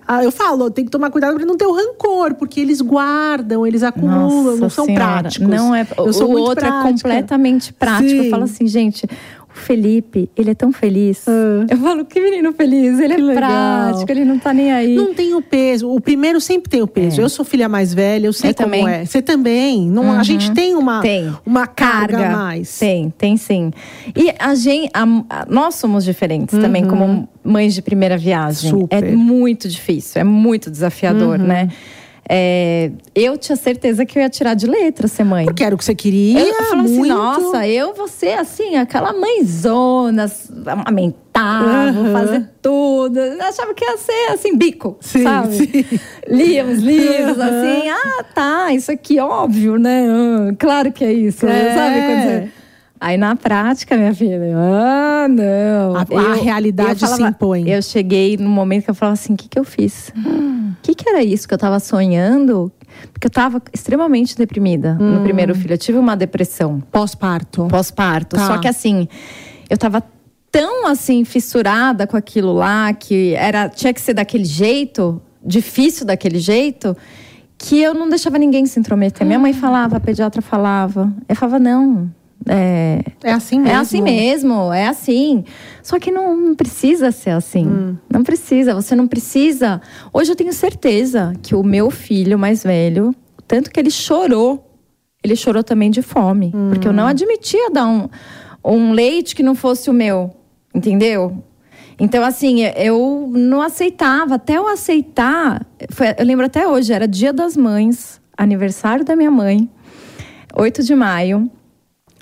ah, eu falo, tem que tomar cuidado para não ter o rancor, porque eles guardam, eles acumulam, Nossa não são senhora. práticos. Não é. Eu o outro prática. é completamente prático. Sim. Eu falo assim, gente o Felipe, ele é tão feliz. Ah. Eu falo, que menino feliz. Ele que é legal. prático, ele não tá nem aí. Não tem o peso. O primeiro sempre tem o peso. É. Eu sou filha mais velha, eu sei eu como também. é. Você também. Não, uhum. A gente tem uma, tem. uma carga, carga mais. Tem, tem sim. E a gente, a, a, nós somos diferentes uhum. também, como mães de primeira viagem. Super. É muito difícil, é muito desafiador, uhum. né? É, eu tinha certeza que eu ia tirar de letra ser mãe. Porque era o que você queria. Eu falava assim, nossa, eu vou ser assim, aquela mãezona, cantar, vou fazer tudo. Eu achava que ia ser assim, bico, sim, sabe? Sim. Lia os livros, assim, ah, tá, isso aqui, óbvio, né? Claro que é isso, é. sabe? Quando você... Aí na prática, minha filha, ah, não. A, eu, a realidade falava, se impõe. Eu cheguei no momento que eu falava assim: o que, que eu fiz? O hum. que, que era isso que eu tava sonhando? Porque eu tava extremamente deprimida hum. no primeiro filho. Eu tive uma depressão. Pós-parto. Pós-parto. Tá. Só que assim, eu tava tão assim, fissurada com aquilo lá, que era, tinha que ser daquele jeito, difícil daquele jeito que eu não deixava ninguém se intrometer. Minha mãe falava, a pediatra falava. Eu falava, não, é, é assim mesmo. É assim mesmo, é assim. Só que não, não precisa ser assim. Hum. Não precisa, você não precisa. Hoje eu tenho certeza que o meu filho mais velho, tanto que ele chorou, ele chorou também de fome. Hum. Porque eu não admitia dar um, um leite que não fosse o meu. Entendeu? Então, assim, eu não aceitava. Até eu aceitar. Foi, eu lembro até hoje, era dia das mães, aniversário da minha mãe, 8 de maio.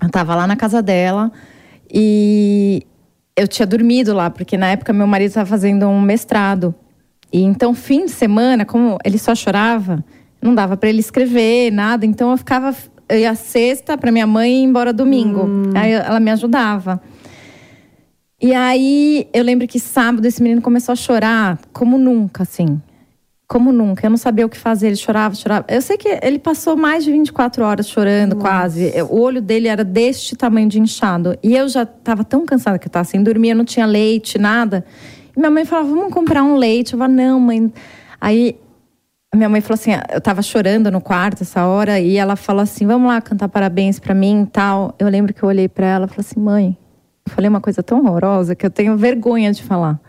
Eu tava lá na casa dela e eu tinha dormido lá, porque na época meu marido estava fazendo um mestrado. E então, fim de semana, como ele só chorava, não dava para ele escrever nada. Então, eu ficava. Eu ia sexta para minha mãe ir embora domingo. Hum. Aí ela me ajudava. E aí, eu lembro que sábado esse menino começou a chorar, como nunca, assim como nunca. Eu não sabia o que fazer, ele chorava, chorava. Eu sei que ele passou mais de 24 horas chorando, Nossa. quase. O olho dele era deste tamanho de inchado. E eu já estava tão cansada que eu estava sem dormir, eu não tinha leite, nada. E minha mãe falava, vamos comprar um leite. Eu falava, não, mãe. Aí minha mãe falou assim, eu estava chorando no quarto essa hora, e ela falou assim, vamos lá cantar parabéns para mim e tal. Eu lembro que eu olhei para ela e falei assim, mãe, eu falei uma coisa tão horrorosa que eu tenho vergonha de falar.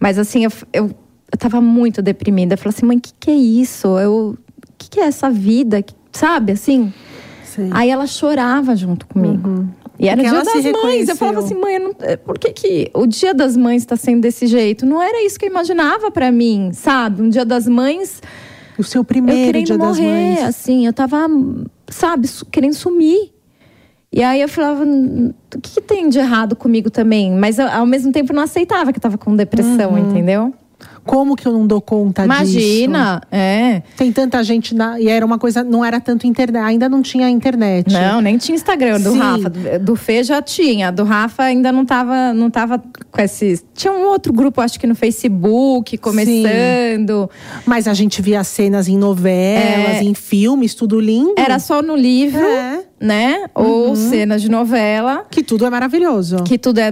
Mas assim, eu, eu eu tava muito deprimida. Eu falei assim, mãe, o que, que é isso? Eu, o que, que é essa vida? Sabe, assim? Sim. Aí ela chorava junto comigo. Uhum. E era o dia das mães. Eu falava assim, mãe, não, eh, por que, que o dia das mães está sendo desse jeito? Não era isso que eu imaginava para mim, sabe? Um dia das mães. O seu primeiro dia morrer, das mães. assim, eu tava, sabe, querendo sumir. E aí eu falava, o que, que, tem de errado comigo também? Mas ao mesmo tempo não aceitava que eu tava com depressão, uhum. entendeu? Como que eu não dou conta Imagina, disso? Imagina, é. Tem tanta gente na, e era uma coisa, não era tanto internet, ainda não tinha internet. Não, nem tinha Instagram do Sim. Rafa, do Fê já tinha, do Rafa ainda não tava, não tava com esses, tinha um outro grupo acho que no Facebook começando. Sim. Mas a gente via cenas em novelas, é. em filmes, tudo lindo. Era só no livro. É né? Uhum. Ou cenas de novela. Que tudo é maravilhoso. Que tudo é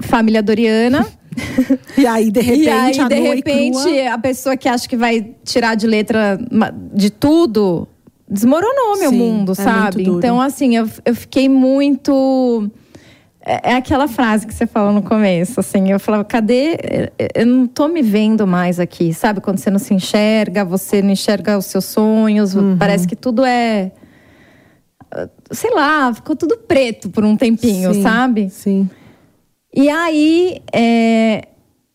família Doriana. e aí, de repente, e aí, de repente, a pessoa que acha que vai tirar de letra de tudo desmoronou meu Sim, mundo, é sabe? Então, assim, eu, eu fiquei muito. É, é aquela frase que você falou no começo, assim, eu falava, cadê? Eu não tô me vendo mais aqui, sabe? Quando você não se enxerga, você não enxerga os seus sonhos, uhum. parece que tudo é. Sei lá, ficou tudo preto por um tempinho, sim, sabe? Sim. E aí, é,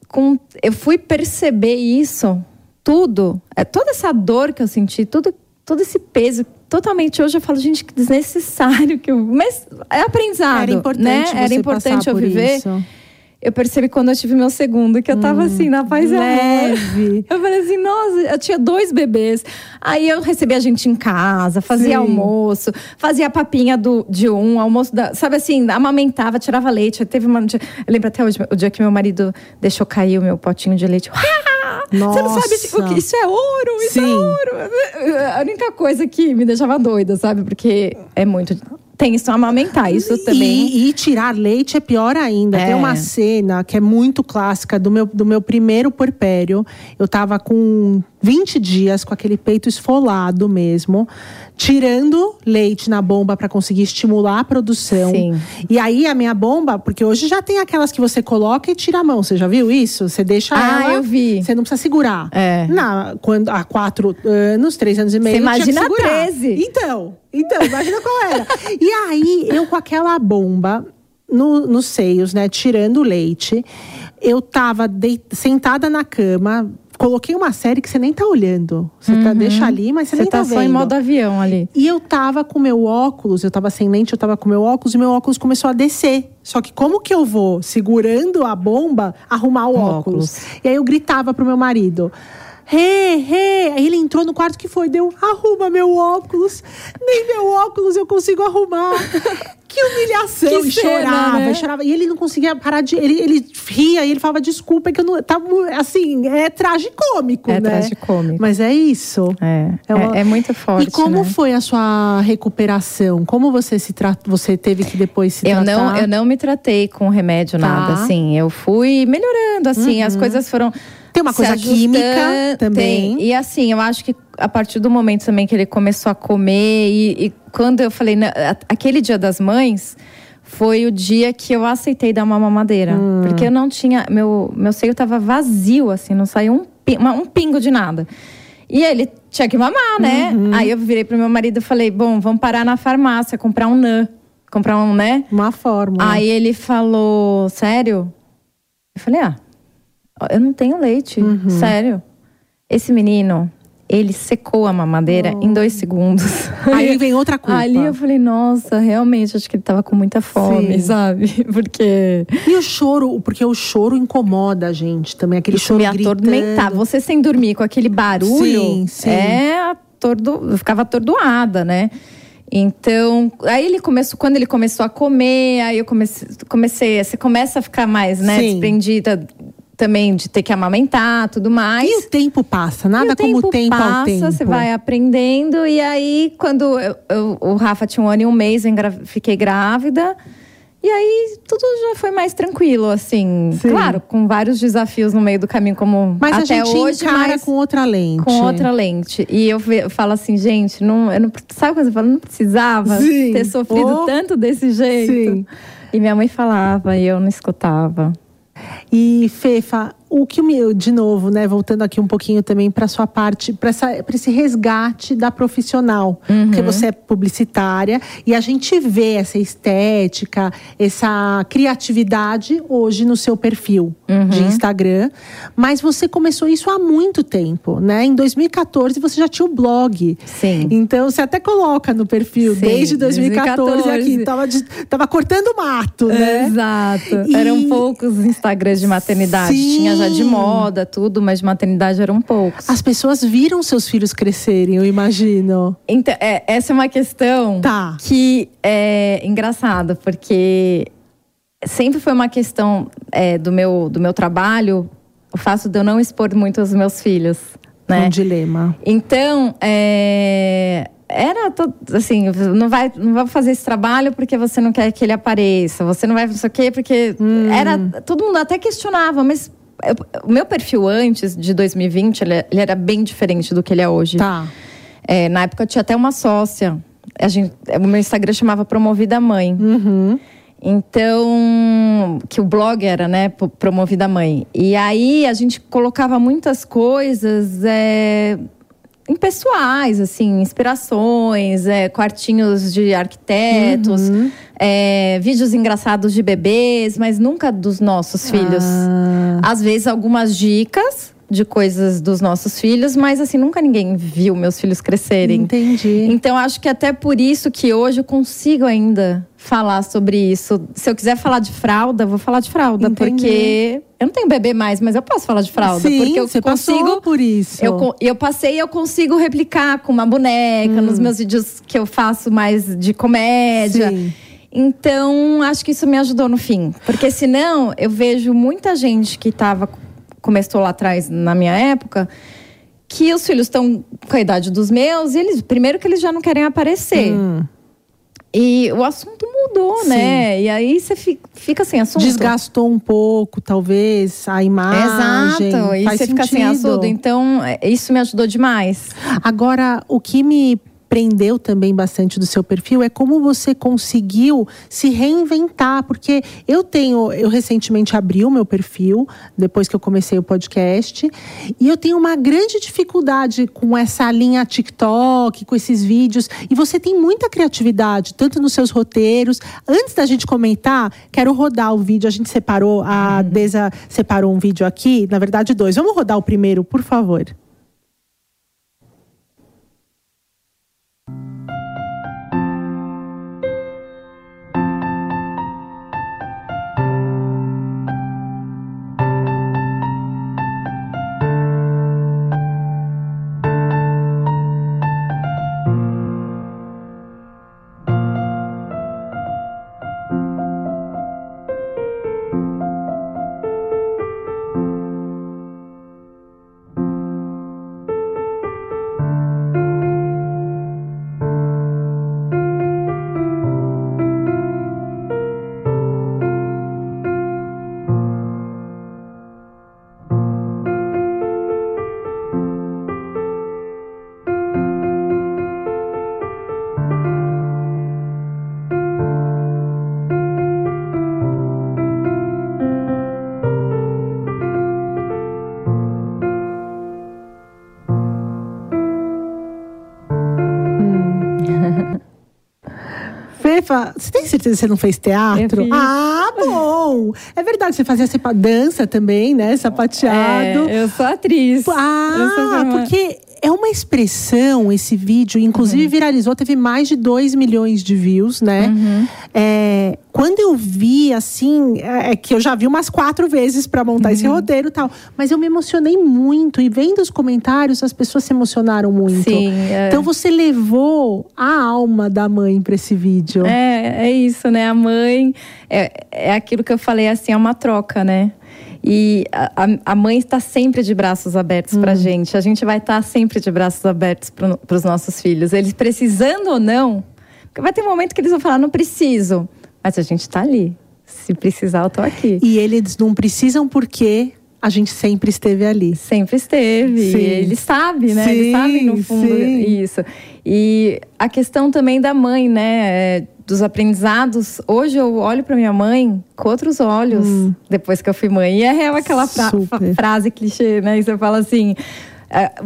com, eu fui perceber isso, tudo, é, toda essa dor que eu senti, tudo, todo esse peso. Totalmente hoje eu falo, gente, que desnecessário que eu. Mas é aprendizado. Era importante, né? Era importante eu viver. Isso eu percebi quando eu tive meu segundo, que eu tava hum, assim, na paz leve. Eu falei assim, nossa, eu tinha dois bebês. Aí eu recebia a gente em casa, fazia Sim. almoço, fazia papinha do, de um, almoço da. Sabe assim, amamentava, tirava leite. Teve uma. Eu lembro até hoje, o dia que meu marido deixou cair o meu potinho de leite. Nossa. Você não sabe tipo, isso é ouro, isso é Sim. é ouro. A única coisa que me deixava doida, sabe? Porque é muito tem isso amamentar, isso também. E, e tirar leite é pior ainda. É. Tem uma cena que é muito clássica do meu, do meu primeiro porpério. Eu tava com 20 dias com aquele peito esfolado mesmo, tirando leite na bomba para conseguir estimular a produção. Sim. E aí a minha bomba, porque hoje já tem aquelas que você coloca e tira a mão. Você já viu isso? Você deixa ah, ela. eu vi. Você não precisa segurar. É. Na, quando, há quatro anos, três anos e meio. Você imagina 13. Então, então, imagina qual era. e aí, eu com aquela bomba no, nos seios, né, tirando o leite, eu tava sentada na cama, coloquei uma série que você nem tá olhando. Você tá, deixa ali, mas você, Você nem tá, tá só em vendo. modo avião ali. E eu tava com meu óculos, eu tava sem lente, eu tava com meu óculos e meu óculos começou a descer. Só que como que eu vou, segurando a bomba, arrumar o O óculos? óculos. E aí eu gritava pro meu marido. Rê, rê. Aí ele entrou no quarto que foi, deu, arruma meu óculos. Nem meu óculos eu consigo arrumar. Que humilhação. Que e cena, chorava, né? e chorava. E ele não conseguia parar de. Ele, ele ria e ele falava, desculpa, é que eu não. Tá, assim, é tragicômico, É né? tragicômico. Mas é isso. É, É uma- é, é muito forte. E como né? foi a sua recuperação? Como você se tratou? Você teve que depois se Eu tratar? não, eu não me tratei com remédio, Tá. nada, assim. Eu fui melhorando, assim, as coisas foram. Tem uma coisa química também. Tem. E assim, eu acho que a partir do momento também que ele começou a comer, e, e quando eu falei, "Não, a- aquele dia das mães. Foi o dia que eu aceitei dar uma mamadeira. Hum. Porque eu não tinha. Meu, meu seio tava vazio, assim, não saiu um, uma- um pingo de nada. E ele tinha que mamar, né? Uhum. Aí eu virei pro meu marido e falei: bom, vamos parar na farmácia, comprar um NAN. Comprar um, né? Uma fórmula. Aí ele falou, sério? Eu falei, ah, eu não tenho leite, Uhum. sério. Esse menino, ele secou a mamadeira em dois segundos. Aí vem outra culpa. Ali eu falei, nossa, realmente, acho que ele tava com muita fome, Sim. sabe? Porque E o choro, porque o choro incomoda a gente também, aquele isso choro me atormentava. Você sem dormir com aquele barulho, Sim, sim. é atordo... eu ficava atordoada, né? Então, aí ele começou, quando ele começou a comer, aí eu comecei, comecei você começa a ficar mais, né, Sim. desprendida também de ter que amamentar, tudo mais. E o tempo passa, nada o como o tempo passa, ao tempo. Você vai aprendendo. E aí, quando eu- eu- o Rafa tinha um ano e um mês, eu fiquei grávida. E aí, tudo já foi mais tranquilo, assim. Sim. Claro, com vários desafios no meio do caminho, como Mas até a gente hoje, encara mas com outra lente. com outra lente. E eu, eu falo assim, gente, não, eu não, sabe quando você fala, não precisava Sim. ter sofrido Oh. tanto desse jeito. Sim. E minha mãe falava e eu não escutava. E Fefa, o que me, de novo, né, voltando aqui um pouquinho também para sua parte, para esse resgate da profissional, porque você é publicitária e a gente vê essa estética, essa criatividade hoje no seu perfil de Instagram, mas você começou isso há muito tempo, né? Em 2014 você já tinha o blog. Sim. Então você até coloca no perfil Sim, desde 2014, 2014. aqui, tava, de- tava cortando mato, né? Exato. E- Eram poucos Instagrams de maternidade. Sim. Tinha já de moda, tudo, mas de maternidade eram poucos. As pessoas viram seus filhos crescerem, eu imagino. Então, é, essa é uma questão Tá. que é engraçada, porque sempre foi uma questão é, do, meu, do meu trabalho, o fato de eu não expor muito os meus filhos. Né? Um dilema. Então, é, era to- assim, não vai, não vai fazer esse trabalho porque você não quer que ele apareça, você não vai não sei o quê, porque era. Todo mundo até questionava, mas o meu perfil antes de 2020, ele, ele era bem diferente do que ele é hoje. Tá. É, na época eu tinha até uma sócia. A gente, o meu Instagram chamava Promovida Mãe. Uhum. Então, que o blog era, né, pro- Promovida Mãe. E aí a gente colocava muitas coisas é, impessoais, assim, inspirações, é, quartinhos de arquitetos, Uhum. é, vídeos engraçados de bebês, mas nunca dos nossos filhos. Ah, Às vezes algumas dicas de coisas dos nossos filhos, mas assim, nunca ninguém viu meus filhos crescerem. entendi. Então, acho que até por isso que hoje eu consigo ainda falar sobre isso. Se eu quiser falar de fralda, vou falar de fralda, Entendi. porque eu não tenho bebê mais, mas eu posso falar de fralda, Sim, porque eu você consigo passou por isso. eu, eu passei e eu consigo replicar com uma boneca Hum. nos meus vídeos que eu faço mais de comédia. Sim. Então, acho que isso me ajudou no fim. Porque senão, eu vejo muita gente que tava, começou lá atrás, na minha época, que os filhos estão com a idade dos meus, e eles, primeiro que eles já não querem aparecer. Hum. E o assunto mudou, Sim. né? E aí você fi- fica sem assunto. Desgastou um pouco, talvez, a imagem. Exato, e você fica sem assunto. Então, é, isso me ajudou demais. Agora, o que me prendeu também bastante do seu perfil é como você conseguiu se reinventar, porque eu tenho, eu recentemente abri o meu perfil depois que eu comecei o podcast, e eu tenho uma grande dificuldade com essa linha TikTok, com esses vídeos, e você tem muita criatividade, tanto nos seus roteiros. Antes da gente comentar, quero rodar o vídeo, a gente separou, a uhum. Deza separou um vídeo aqui, na verdade dois. Vamos rodar o primeiro, por favor. Você tem certeza que você não fez teatro? Ah, bom! É verdade, você fazia dança também, né? Sapateado. É, eu sou atriz. Ah, porque é uma expressão esse vídeo, inclusive uhum. viralizou, teve mais de 2 milhões de views, né? Uhum. É, quando eu vi, assim, é, é, que eu já vi umas quatro vezes para montar uhum. esse roteiro e tal, mas eu me emocionei muito e vendo os comentários, as pessoas se emocionaram muito. Sim, é. Então você levou a alma da mãe para esse vídeo. É, é isso, né? A mãe é, é aquilo que eu falei, assim, é uma troca, né? E a, a mãe está sempre de braços abertos hum. para a gente. A gente vai estar tá sempre de braços abertos para os nossos filhos. Eles precisando ou não, porque vai ter um momento que eles vão falar, não preciso. Mas a gente está ali. Se precisar, eu estou aqui. E eles não precisam porque a gente sempre esteve ali. Sempre esteve. Sim. Ele sabe, né? Sim, ele sabe no fundo sim. isso. E a questão também da mãe, né? É, dos aprendizados. Hoje eu olho para minha mãe com outros olhos, hum. depois que eu fui mãe. E é real aquela fra frase clichê, né? E você fala assim: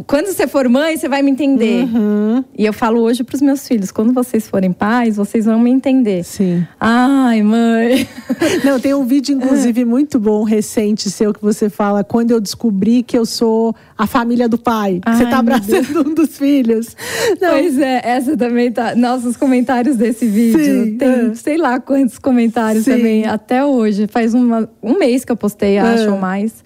quando você for mãe, você vai me entender. Uhum. E eu falo hoje para os meus filhos: quando vocês forem pais, vocês vão me entender. Sim. Ai, mãe. Não, tem um vídeo, inclusive, muito bom, recente seu, que você fala: quando eu descobri que eu sou a família do pai. Ai, você tá abraçando um dos filhos. Não. Pois é, essa também tá. Nossos comentários desse vídeo. Sim, tem é. sei lá quantos comentários Sim. também, até hoje. Faz uma, um mês que eu postei, acho, é. ou mais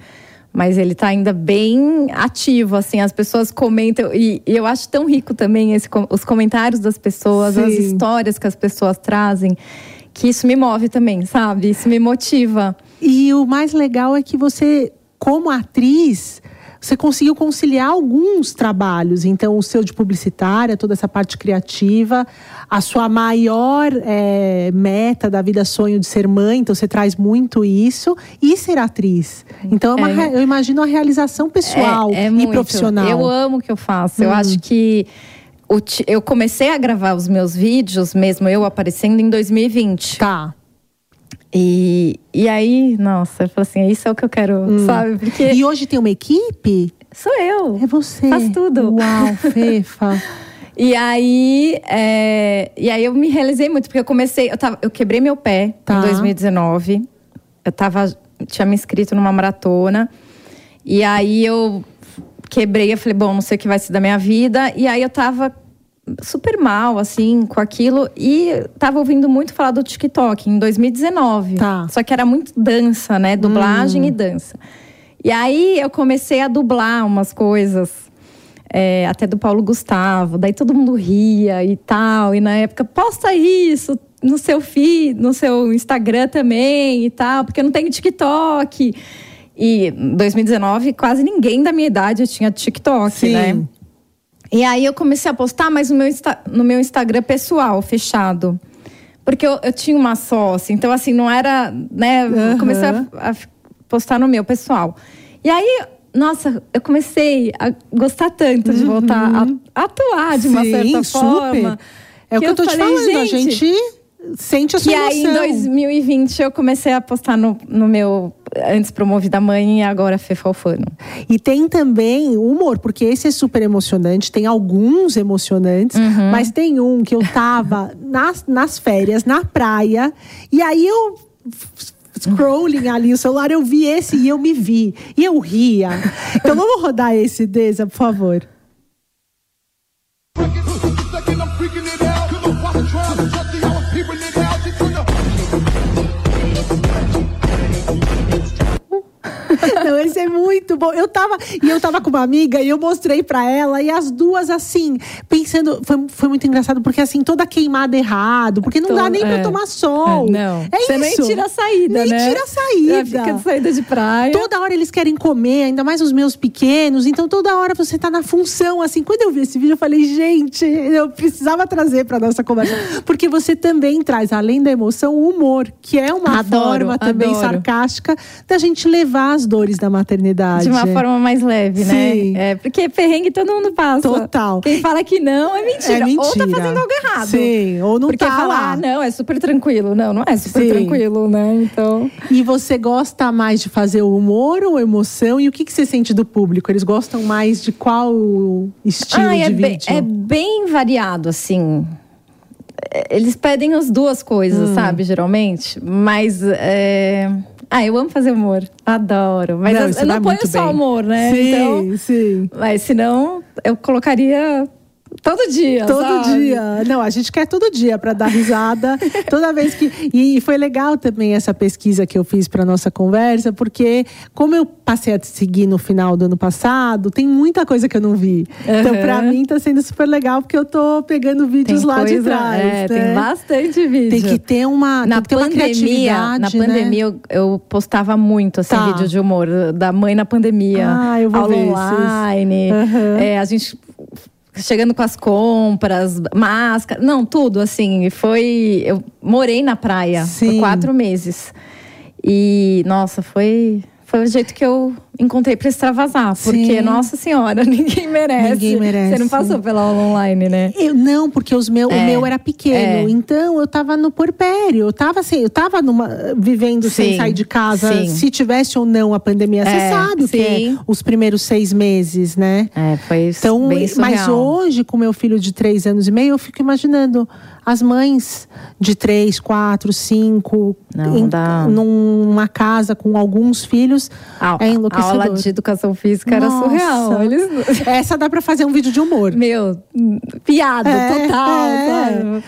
mas ele está ainda bem ativo, assim, as pessoas comentam e, e eu acho tão rico também esse, os comentários das pessoas, Sim. as histórias que as pessoas trazem, que isso me move também, sabe? Isso me motiva. E o mais legal é que você, como atriz, você conseguiu conciliar alguns trabalhos. Então, o seu de publicitária, toda essa parte criativa, a sua maior é, meta da vida, sonho de ser mãe, então você traz muito isso, e ser atriz. Então, é uma, é, eu imagino a realização pessoal é, é e profissional. Eu amo o que eu faço. Hum. Eu acho que. Eu comecei a gravar os meus vídeos, mesmo eu aparecendo, em 2020. Tá. E, e aí, nossa, eu falei assim, isso é o que eu quero, hum. sabe? Porque... E hoje tem uma equipe? Sou eu. É você. Faz tudo. Uau, Fefa. e aí, é, e aí eu me realizei muito, porque eu comecei, eu, tava, eu quebrei meu pé tá. em 2019. Eu tava, tinha me inscrito numa maratona. E aí eu quebrei, eu falei, bom, não sei o que vai ser da minha vida. E aí eu tava super mal, assim, com aquilo. E tava ouvindo muito falar do TikTok em 2019. Tá. Só que era muito dança, né? Dublagem hum. e dança. E aí eu comecei a dublar umas coisas. É, até do Paulo Gustavo. Daí todo mundo ria e tal. E na época, posta isso no seu feed, no seu Instagram também e tal, porque eu não tenho TikTok. E em 2019, quase ninguém da minha idade tinha TikTok, Sim. né? E aí eu comecei a postar, mas no meu, no meu Instagram pessoal, fechado. Porque eu, eu tinha uma sócia, então assim, não era, né? Uhum. Comecei a, a, postar no meu pessoal. E aí, nossa, eu comecei a gostar tanto de voltar a, a atuar de uma Sim, certa super. forma. É o que eu tô te falando, a gente sente a sua Que aí em emoção. 2020 eu comecei a postar no, no meu antes promovida mãe e agora Fê Falfano. E tem também o humor, porque esse é super emocionante. Tem alguns emocionantes, Uhum. mas tem um que eu tava nas, nas férias, na praia, e aí eu. Scrolling ali o celular, eu vi esse e eu me vi. E eu ria. Então vamos rodar esse, Deza, por favor. Não, esse é muito bom. Eu tava, e eu tava com uma amiga e eu mostrei pra ela, e as duas assim, pensando. Foi, foi muito engraçado, porque assim, toda queimada errado, porque não Tô- dá nem pra é. tomar sol. É, não. É Você nem tira a saída, nem né? tira a saída. É, fica de saída de praia. Toda hora eles querem comer, ainda mais os meus pequenos. Então toda hora você tá na função, assim. Quando eu vi esse vídeo, eu falei, gente, eu precisava trazer pra nossa conversa. Porque você também traz, além da emoção, o humor, que é uma Adoro, forma também adoro. sarcástica da gente levar as dores da maternidade. De uma forma mais leve, né? Sim. É, porque perrengue todo mundo passa. Total. Quem fala que não é mentira. É mentira. Ou tá fazendo algo errado. Sim, ou não porque tá falar, lá. ah, não, é super tranquilo. Não, não é super Sim. tranquilo, né? Então. E você gosta mais de fazer o humor ou emoção? E o que, que você sente do público? Eles gostam mais de qual estilo Ai, de é, bem, vídeo? é bem variado, assim. Eles pedem as duas Hum. coisas, sabe, geralmente. Mas. é, Ah, eu amo fazer humor. Adoro. Mas eu, isso eu vai não ponho só bem. humor, né? Sim, Então. sim. Mas senão eu colocaria todo dia. Todo sabe? dia. Não, a gente quer todo dia para dar risada. toda vez que. E foi legal também essa pesquisa que eu fiz para nossa conversa, porque como eu passei a te seguir no final do ano passado, tem muita coisa que eu não vi. Então, Aham. para mim, tá sendo super legal, porque eu tô pegando vídeos Tem lá de coisa- trás. É, né? tem bastante vídeo. Tem que ter uma, na ter uma pandemia, criatividade. na né? pandemia eu, eu postava muito assim, Tá. vídeo de humor da mãe na pandemia, Ah, eu vou aula ver online, Aham. é, a gente chegando com as compras, máscara, não tudo assim. Foi, eu morei na praia Sim. por quatro meses e nossa, foi foi o jeito que eu encontrei para extravasar, porque Sim. nossa senhora, ninguém merece. Ninguém merece. Você não passou pela aula online, né? Eu, não, porque os meu, o É, meu era pequeno. é. Então eu tava no porpério. Eu tava assim, eu tava numa, vivendo sem Sim, sair de casa, sim. se tivesse ou não a pandemia. Você É, sabe o que é os primeiros seis meses, né? É, foi Então, bem mas hoje, com meu filho de três anos e meio, eu fico imaginando as mães de três, quatro, cinco, Não, dá. numa casa com alguns filhos. A, é enlouquecedor. Aula de educação física era Nossa. surreal. Eles, Essa dá pra fazer um vídeo de humor. meu, piada É, total, é.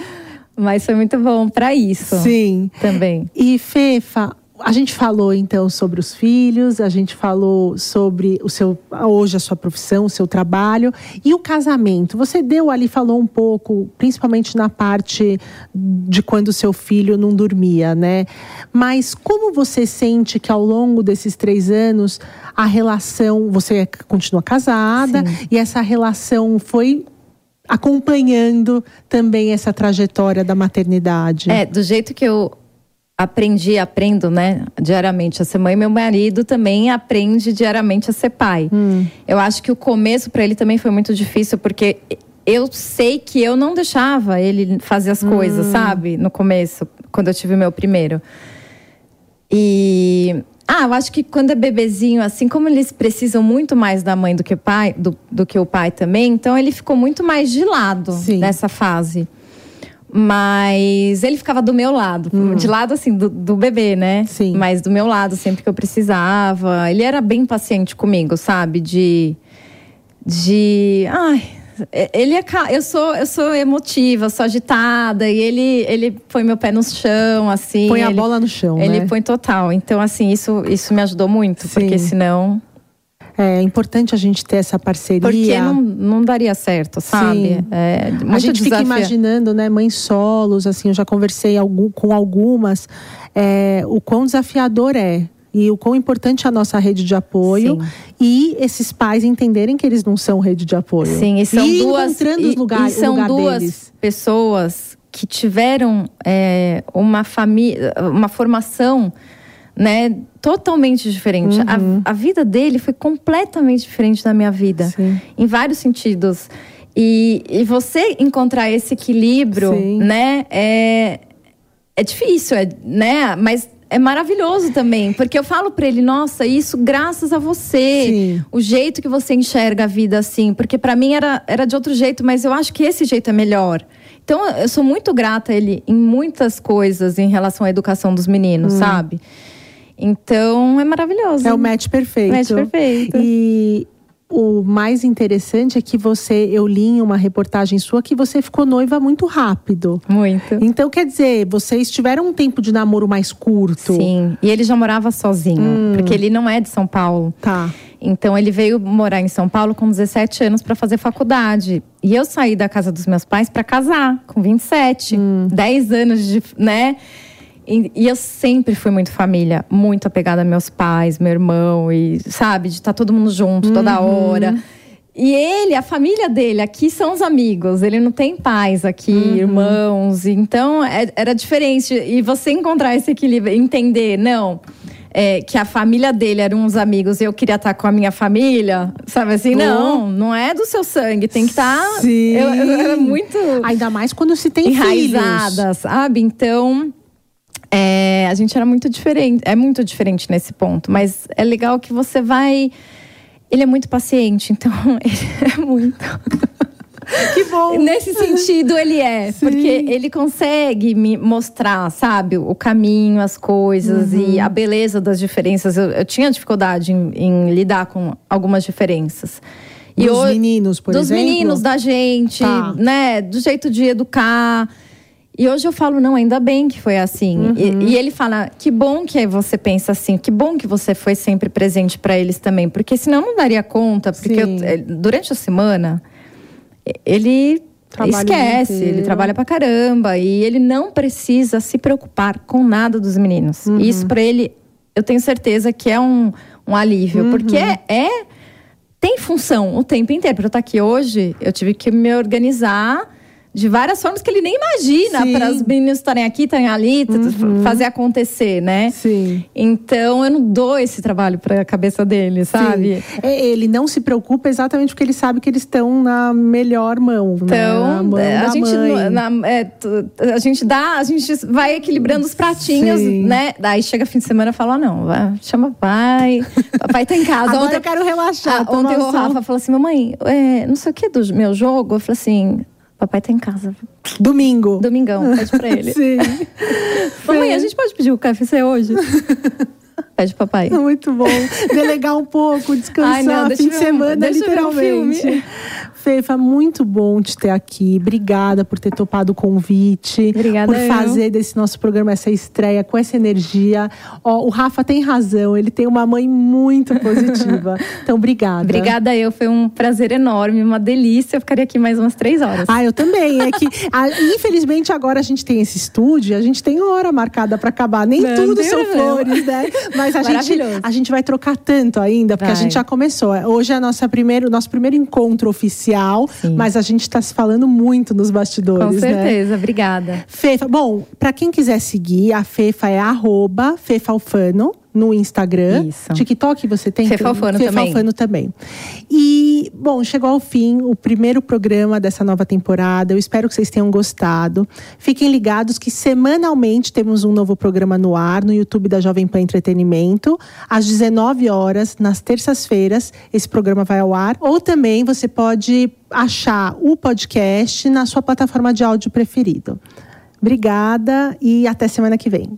Mas foi muito bom pra isso Sim. também. E Fefa, a gente falou então sobre os filhos, a gente falou sobre o seu hoje a sua profissão, o seu trabalho e o casamento. Você deu ali falou um pouco, principalmente na parte de quando o seu filho não dormia, né? Mas como você sente que ao longo desses três anos a relação, você continua casada e essa relação foi acompanhando também essa trajetória da maternidade? É, do jeito que eu aprendi, aprendo, né, diariamente a ser mãe, meu marido também aprende diariamente a ser pai. Eu acho que o começo pra ele também foi muito difícil, porque eu sei que eu não deixava ele fazer as coisas, sabe? No começo, quando eu tive meu primeiro. E. Ah, eu acho que quando é bebezinho, assim como eles precisam muito mais da mãe do que o pai, do, do que o pai também, então ele ficou muito mais de lado Sim. nessa fase. Mas ele ficava do meu lado, de lado assim, do, do bebê, né? Hum. Sim. Mas do meu lado sempre que eu precisava. Ele era bem paciente comigo, sabe? De. De. Ai. Ele é, eu sou eu sou emotiva, sou agitada e ele ele põe meu pé no chão assim. Põe a ele- bola no chão, Ele né? põe total. Então assim, isso isso me ajudou muito, Sim. porque senão É importante a gente ter essa parceria. porque não, não daria certo, sabe? É, a gente fica desafio- imaginando, né, mães solos, assim, eu já conversei com algumas, é, o quão desafiador é. E o quão importante é a nossa rede de apoio Sim. e esses pais entenderem que eles não são rede de apoio. Sim, e são e duas encontrando e, os lugares, e são lugar duas deles. pessoas que tiveram é, uma família, uma formação né? Totalmente diferente. Uhum. A, a vida dele foi completamente diferente da minha vida, Sim. em vários sentidos. E, e você encontrar esse equilíbrio, Sim. né? É, é difícil, é, né? Mas é maravilhoso também, porque eu falo pra ele, nossa, isso graças a você, Sim. o jeito que você enxerga a vida assim, porque pra mim era, era de outro jeito, mas eu acho que esse jeito é melhor. Então eu sou muito grata a ele em muitas coisas em relação à educação dos meninos, sabe? Então é maravilhoso. É o match perfeito. Match perfeito. E o mais interessante é que você, eu li em uma reportagem sua que você ficou noiva muito rápido. Muito. Então, quer dizer, vocês tiveram um tempo de namoro mais curto. Sim. E ele já morava sozinho, porque ele não é de São Paulo. Tá. Então ele veio morar em São Paulo com 17 anos para fazer faculdade. E eu saí da casa dos meus pais para casar com 27, 10 anos de, né? E, e eu sempre fui muito família, muito apegada a meus pais, meu irmão e sabe, de estar todo mundo junto toda hora. E ele, a família dele aqui são os amigos. Ele não tem pais aqui, irmãos. Então é- era diferente. E você encontrar esse equilíbrio, entender, não. é, que a família dele eram uns amigos e eu queria estar com a minha família, sabe assim? Não, não é do seu sangue, tem que estar. Sim. Eu, eu era muito Ainda mais quando se tem filhos. enraizada, sabe? Então, é, a gente era muito diferente. É muito diferente nesse ponto. Mas é legal que você vai. Ele é muito paciente, então ele é muito. Que bom. Nesse sentido, ele é. Sim. Porque ele consegue me mostrar, sabe, o caminho, as coisas Uhum. e a beleza das diferenças. Eu, eu tinha dificuldade em, em lidar com algumas diferenças. E Dos ho- meninos, por dos exemplo? meninos, da gente, Tá. né? Do jeito de educar. E hoje eu falo, não, ainda bem que foi assim. Uhum. E, e ele fala, que bom que você pensa assim, que bom que você foi sempre presente para eles também, porque senão eu não daria conta, porque eu- eh, durante a semana ele esquece, ele trabalha pra caramba e ele não precisa se preocupar com nada dos meninos. Uhum. Isso pra ele, eu tenho certeza que é um, um alívio, Uhum. porque é, é- tem função o tempo inteiro. Para eu estar aqui hoje, eu tive que me organizar de várias formas que ele nem imagina. Uhum. para os meninos estarem aqui, estarem ali, t- fazer acontecer, né? Sim. Então eu não dou esse trabalho para a cabeça dele, sabe? Sim. É, ele não se preocupa exatamente porque ele sabe que eles estão na melhor mão. né? na Então, mão é, a gente, na- é, a gente dá, a gente vai equilibrando os pratinhos, Sim. né? Daí chega fim de semana e fala: "Ah, não, vai, chama papai. Papai tá em casa. Agora Ontem, eu quero relaxar. Ah, ontem o. Rafa falou assim: mamãe, é, não sei o que do meu jogo. Eu falei assim: papai tá em casa. Domingo. Domingão, pede pra ele. Sim. mamãe, a gente pode pedir o KFC hoje? pede papai. Muito bom. Delegar um pouco, descansar, Ai, não, fim de um- semana, um literalmente. filme. Fefa, muito bom te ter aqui. Obrigada por ter topado o convite. Obrigada Por eu. fazer desse nosso programa essa estreia com essa energia. Ó, o Rafa tem razão, ele tem uma mãe muito positiva. Então, obrigada. Obrigada eu, foi um prazer enorme, uma delícia. Eu ficaria aqui mais umas três horas. Ah, eu também. É que, ah, infelizmente, agora a gente tem esse estúdio, a gente tem hora marcada para acabar. Nem Não, tudo são flores, né? Mas a gente, a gente vai trocar tanto ainda, porque a gente já começou. Hoje é a nossa primeiro, o nosso primeiro encontro oficial, Sim. mas a gente está se falando muito nos bastidores, Com né? certeza, obrigada. Fefa, bom, para quem quiser seguir, a Fefa é arroba Fefalfano no Instagram. Isso. TikTok você tem? Fefalfano também. Fefalfano também. E, bom, chegou ao fim o primeiro programa dessa nova temporada. Eu espero que vocês tenham gostado. Fiquem ligados que semanalmente temos um novo programa no ar no YouTube da Jovem Pan Entretenimento. Às 19 horas, nas terças-feiras, esse programa vai ao ar. Ou também você pode achar o podcast na sua plataforma de áudio preferido. Obrigada e até semana que vem.